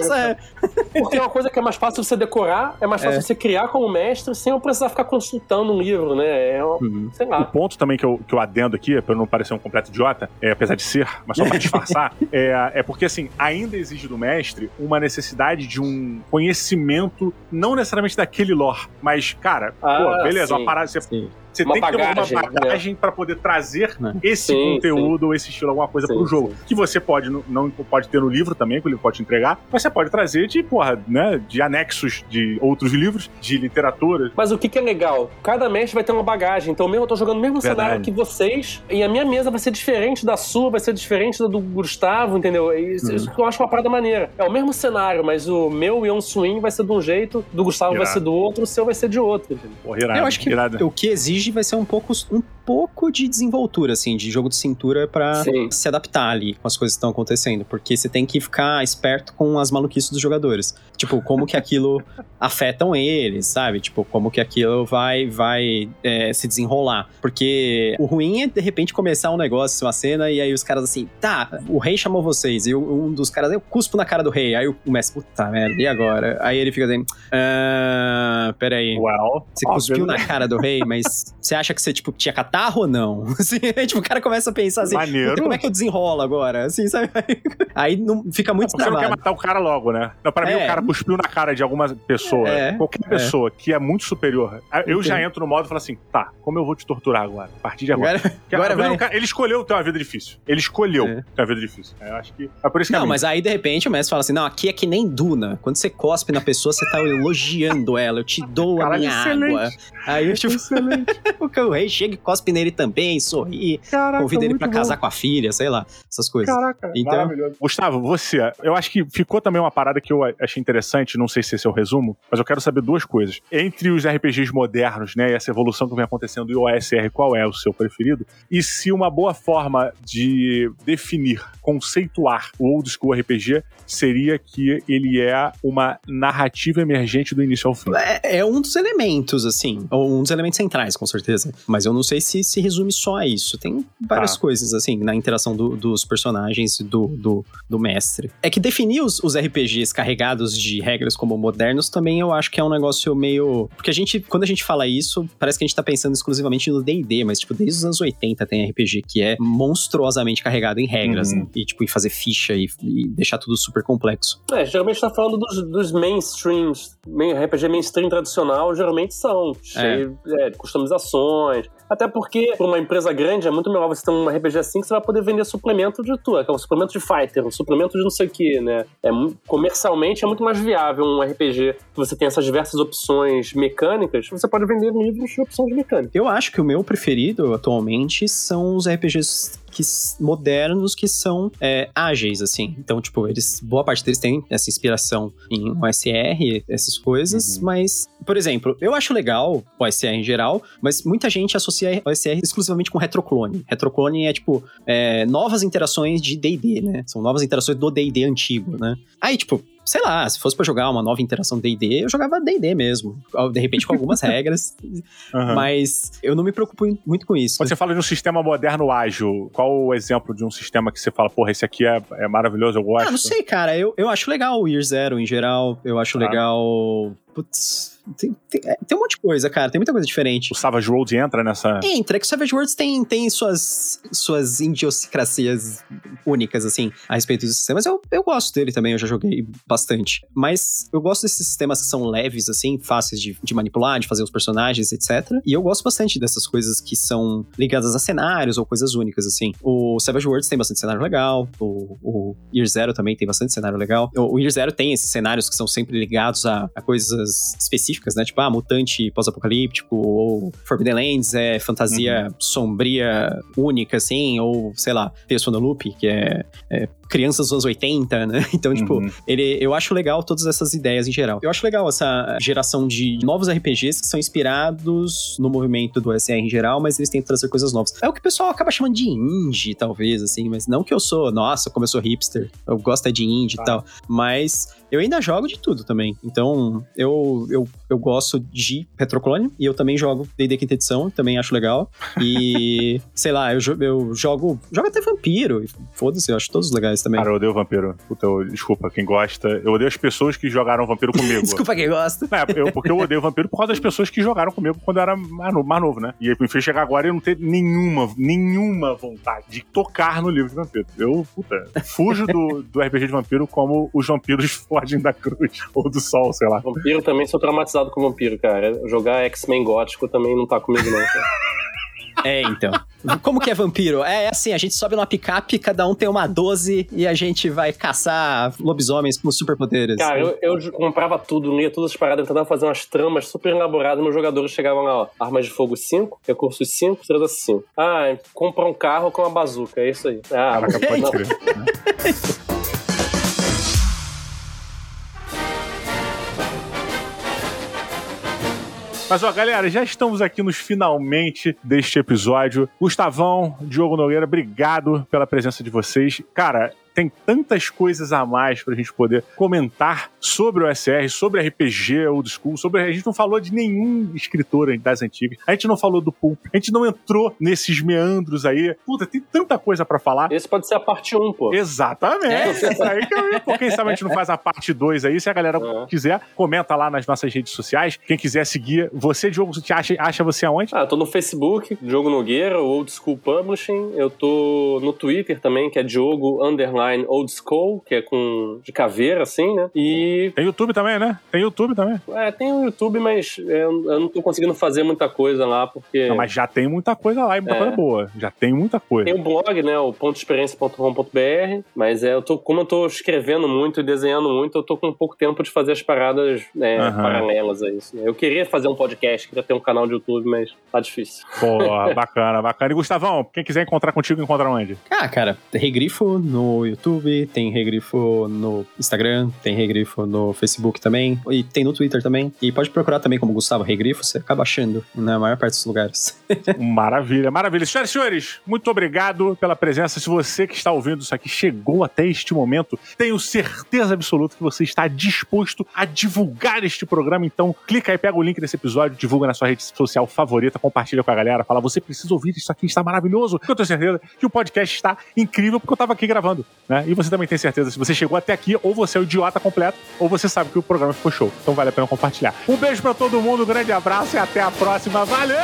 é- [LAUGHS] Porque é uma coisa que é mais fácil você decorar, é mais fácil É. você criar como mestre sem eu precisar ficar consultando um livro, né? É, Uhum. sei O lá. ponto também que eu, que eu adendo aqui, pra eu não parecer um completo idiota, é, apesar de ser, mas só pra disfarçar, [LAUGHS] é, é porque, assim, ainda exige do mestre uma necessidade de um conhecimento, não necessariamente daquele lore, mas, cara, Ah, pô, beleza, sim. uma parada, você Sim. Você Uma tem que ter bagagem, uma bagagem pra poder trazer Né? esse Sim, conteúdo ou esse estilo, alguma coisa Sim, pro jogo. sim. Que você pode, não- pode ter no livro também, que o livro pode te entregar, mas você pode trazer de, porra, né, de anexos de outros livros, de literatura. Mas o que, que é legal? Cada mestre vai ter uma bagagem. Então, mesmo eu tô jogando o mesmo Verdade. cenário que vocês, e a minha mesa vai ser diferente da sua, vai ser diferente da do Gustavo, entendeu? Isso, Uhum. isso que eu acho uma parada maneira. É o mesmo cenário, mas o meu Yon Swing vai ser de um jeito, do Gustavo vai Irado. ser do outro, o seu vai ser de outro, entendeu? Porra, irado, Eu acho que irado. o que exige vai ser um pouco, um pouco de desenvoltura, assim, de jogo de cintura pra Sim. se adaptar ali com as coisas que estão acontecendo. Porque você tem que ficar esperto com as maluquices dos jogadores. Tipo, como que aquilo [LAUGHS] afetam eles, sabe? Tipo, como que aquilo vai, vai é, se desenrolar. Porque o ruim é, de repente, começar um negócio, uma cena, e aí os caras assim, tá, o rei chamou vocês, e um dos caras, eu cuspo na cara do rei. Aí o mestre, puta merda, e agora? Aí ele fica assim, ah, peraí. Well, Você óbvio, cuspiu né? na cara do rei, mas você acha que você, tipo, tinha catarro ou não? [LAUGHS] Assim, tipo, o cara começa a pensar assim, Maneiro. "Puta, como é que eu desenrolo agora? Assim, sabe? [LAUGHS] Aí não, fica muito Porque você não quer matar o cara logo, né? Não, pra mim, É. o cara cuspiu na cara de alguma pessoa, É, qualquer pessoa que é muito superior. Eu já Entendi. entro no modo e falo assim: tá, como eu vou te torturar agora? A partir de agora. Agora, [LAUGHS] agora a vai. cara- ele escolheu ter uma vida difícil. Ele escolheu É. ter uma vida difícil. Eu acho que. É por isso que Não, é mas aí de repente o mestre fala assim: não, aqui é que nem Duna. Quando você cospe na pessoa, você tá elogiando ela. Eu te dou a Caralho, minha excelente. água. Aí eu, tipo, o rei chega e cospe nele também, sorri, Caraca, convida ele bom. casar com a filha, sei lá, essas coisas. Caraca, Então- maravilhoso. Gustavo, você, eu acho que ficou também uma parada que eu achei interessante, não sei se esse é o resumo, mas eu quero saber duas coisas. Entre os RPGs modernos, né, e essa evolução que vem acontecendo e o OSR, qual é o seu preferido? E se uma boa forma de definir, conceituar o Old School RPG seria que ele é uma narrativa emergente do início ao fim. É, é um dos elementos, assim. Ou um dos elementos centrais, com certeza. Mas eu não sei se se resume só a isso. Tem várias Tá. coisas, assim, na interação do- dos personagens e do, do, do mestre. É que definir os, os RPGs carregados de regras como modernos também eu acho que é um negócio meio. Porque a gente, quando a gente fala isso, parece que a gente tá pensando exclusivamente no DD, mas, tipo, desde os anos 80 tem RPG que é monstruosamente carregado em regras, Uhum. né? E, tipo, em fazer ficha e, e deixar tudo super complexo. É, geralmente tá falando dos, dos mainstreams. Main- RPG mainstream tradicional, geralmente são. Cheio é, de customizações. Até porque, para uma empresa grande, é muito melhor você ter um RPG assim que você vai poder vender suplemento de tudo. Que é um suplemento de fighter, um suplemento de não sei o que, né? É, comercialmente é muito mais viável um RPG que você tem essas diversas opções mecânicas. Você pode vender livros de opções mecânicas. Eu acho que o meu preferido atualmente são os RPGs que, modernos que são é, ágeis, assim. Então, tipo, eles. Boa parte deles tem essa inspiração em OSR, essas coisas, Uhum. mas, por exemplo, eu acho legal o OSR em geral, mas muita gente associa OSR exclusivamente com retroclone. Retroclone é, tipo, é, novas interações de DD, né? São novas interações do DD antigo, né? Aí, tipo, sei lá, se fosse pra jogar uma nova interação D&D, eu jogava D&D mesmo. De repente com algumas [LAUGHS] regras, Aham. mas eu não me preocupo muito com isso. Quando você fala de um sistema moderno ágil, qual o exemplo de um sistema que você fala, porra, esse aqui é, é maravilhoso, eu gosto? Ah, não sei, cara. Eu, eu acho legal o Year Zero em geral. Eu acho Ah. legal. Putz, tem, tem, é, tem um monte de coisa, cara. Tem muita coisa diferente. O Savage Worlds entra nessa. Entra, é que o Savage Worlds tem, tem suas, suas idiosincrasias únicas, assim, a respeito dos sistemas. Eu, eu gosto dele também, eu já joguei bastante. Mas eu gosto desses sistemas que são leves, assim, fáceis de, de manipular, de fazer os personagens, etc. E eu gosto bastante dessas coisas que são ligadas a cenários ou coisas únicas, assim. O Savage Worlds tem bastante cenário legal, o, o Year Zero também tem bastante cenário legal. O, o Year Zero tem esses cenários que são sempre ligados a, a coisas específicas, né? Tipo, ah, mutante pós-apocalíptico, ou Forbidden Lands é fantasia sombria única, assim, ou, sei lá, from the Loop, que é, é crianças dos anos 80, né? [LAUGHS] Então, tipo, Uhum. ele, eu acho legal todas essas ideias em geral. Eu acho legal essa geração de novos RPGs que são inspirados no movimento do SR em geral, mas eles tentam trazer coisas novas. É o que o pessoal acaba chamando de indie, talvez, assim, mas não que eu sou, nossa, como eu sou hipster, eu gosto é de indie Tá. e tal, mas eu ainda jogo de tudo também. Então, eu, eu, eu gosto de Retroclone e eu também jogo D&D Quinta Edição, também acho legal. E, [LAUGHS] sei lá, eu, eu jogo, jogo até Vampiro, foda-se, eu acho todos legais. Também. Cara, eu odeio vampiro. Puta, eu- desculpa, quem gosta. Eu odeio as pessoas que jogaram vampiro [LAUGHS] comigo. Desculpa quem gosta. É, eu, porque eu odeio vampiro por causa das pessoas que jogaram comigo quando eu era mais novo, mais novo, né? E aí me fez chegar agora e eu não ter nenhuma, nenhuma vontade de tocar no livro de vampiro. Eu, puta, fujo do, do RPG de vampiro como os vampiros [LAUGHS] fogem da cruz ou do sol, sei lá. Vampiro também sou traumatizado com vampiro, cara. Jogar X-Men gótico também não tá comigo, não. cara. [LAUGHS] É, então. Como que é vampiro? É, é assim, a gente sobe numa picape, cada um tem uma 12 e a gente vai caçar lobisomens com superpoderes. Cara, eu, eu comprava tudo, lia todas as paradas, tentava fazer umas tramas super elaboradas. Meus jogadores chegavam lá, ó, armas de fogo 5, recursos 5, estrelas 5. Ah, compra um carro com uma bazuca, é isso aí. Ah, Caraca, pode não. crer. [LAUGHS] Mas, ó, galera, já estamos aqui nos finalmente deste episódio. Gustavão, Diogo Nogueira, obrigado pela presença de vocês. Cara, tem tantas coisas a mais pra gente poder comentar sobre o SR, sobre RPG old school, sobre. A gente não falou de nenhum escritor das antigas. A gente não falou do Pulp. A gente não entrou nesses meandros aí. Puta, tem tanta coisa pra falar. Esse pode ser a parte 1, pô. Exatamente. É. Aí que eu ia. Pô, quem sabe a gente não faz a parte 2 aí. Se a galera É. quiser, comenta lá nas nossas redes sociais. Quem quiser seguir, você, Diogo, te acha, acha você aonde? Ah, eu tô no Facebook, Diogo Nogueira, Old School Publishing. Eu tô no Twitter também, que é Diogo Underline Old School, que é com de caveira, assim, né? E Tem YouTube também, né? Tem YouTube também. é, tem o YouTube, mas é, eu não tô conseguindo fazer muita coisa lá, porque. Não, mas já tem muita coisa lá e muita É. coisa boa. Já tem muita coisa. Tem um blog, né, o pontoexperiência.com.br, mas é, eu tô, como eu tô escrevendo muito e desenhando muito, eu tô com pouco tempo de fazer as paradas né, paralelas a isso. né? Eu queria fazer um podcast, queria ter um canal de YouTube, mas tá difícil. Pô, bacana, bacana. E Gustavão, quem quiser encontrar contigo, encontra onde? Ah, cara, regrifo no YouTube, tem regrifo no Instagram, tem regrifo no Facebook também, e tem no Twitter também. E pode procurar também como Gustavo Regrifo, você acaba achando na maior parte dos lugares. [LAUGHS] Maravilha, maravilha. Senhoras e senhores, muito obrigado pela presença. Se você que está ouvindo isso aqui chegou até este momento, tenho certeza absoluta que você está disposto a divulgar este programa. Então, clica aí, pega o link desse episódio, divulga na sua rede social favorita, compartilha com a galera, fala: você precisa ouvir isso aqui, está maravilhoso. Eu tenho certeza que o podcast está incrível, porque eu estava aqui gravando. Né? E você também tem certeza, se você chegou até aqui, ou você é o idiota completo, ou você sabe que o programa ficou show. Então vale a pena compartilhar. Um beijo pra todo mundo, um grande abraço e até a próxima. Valeu!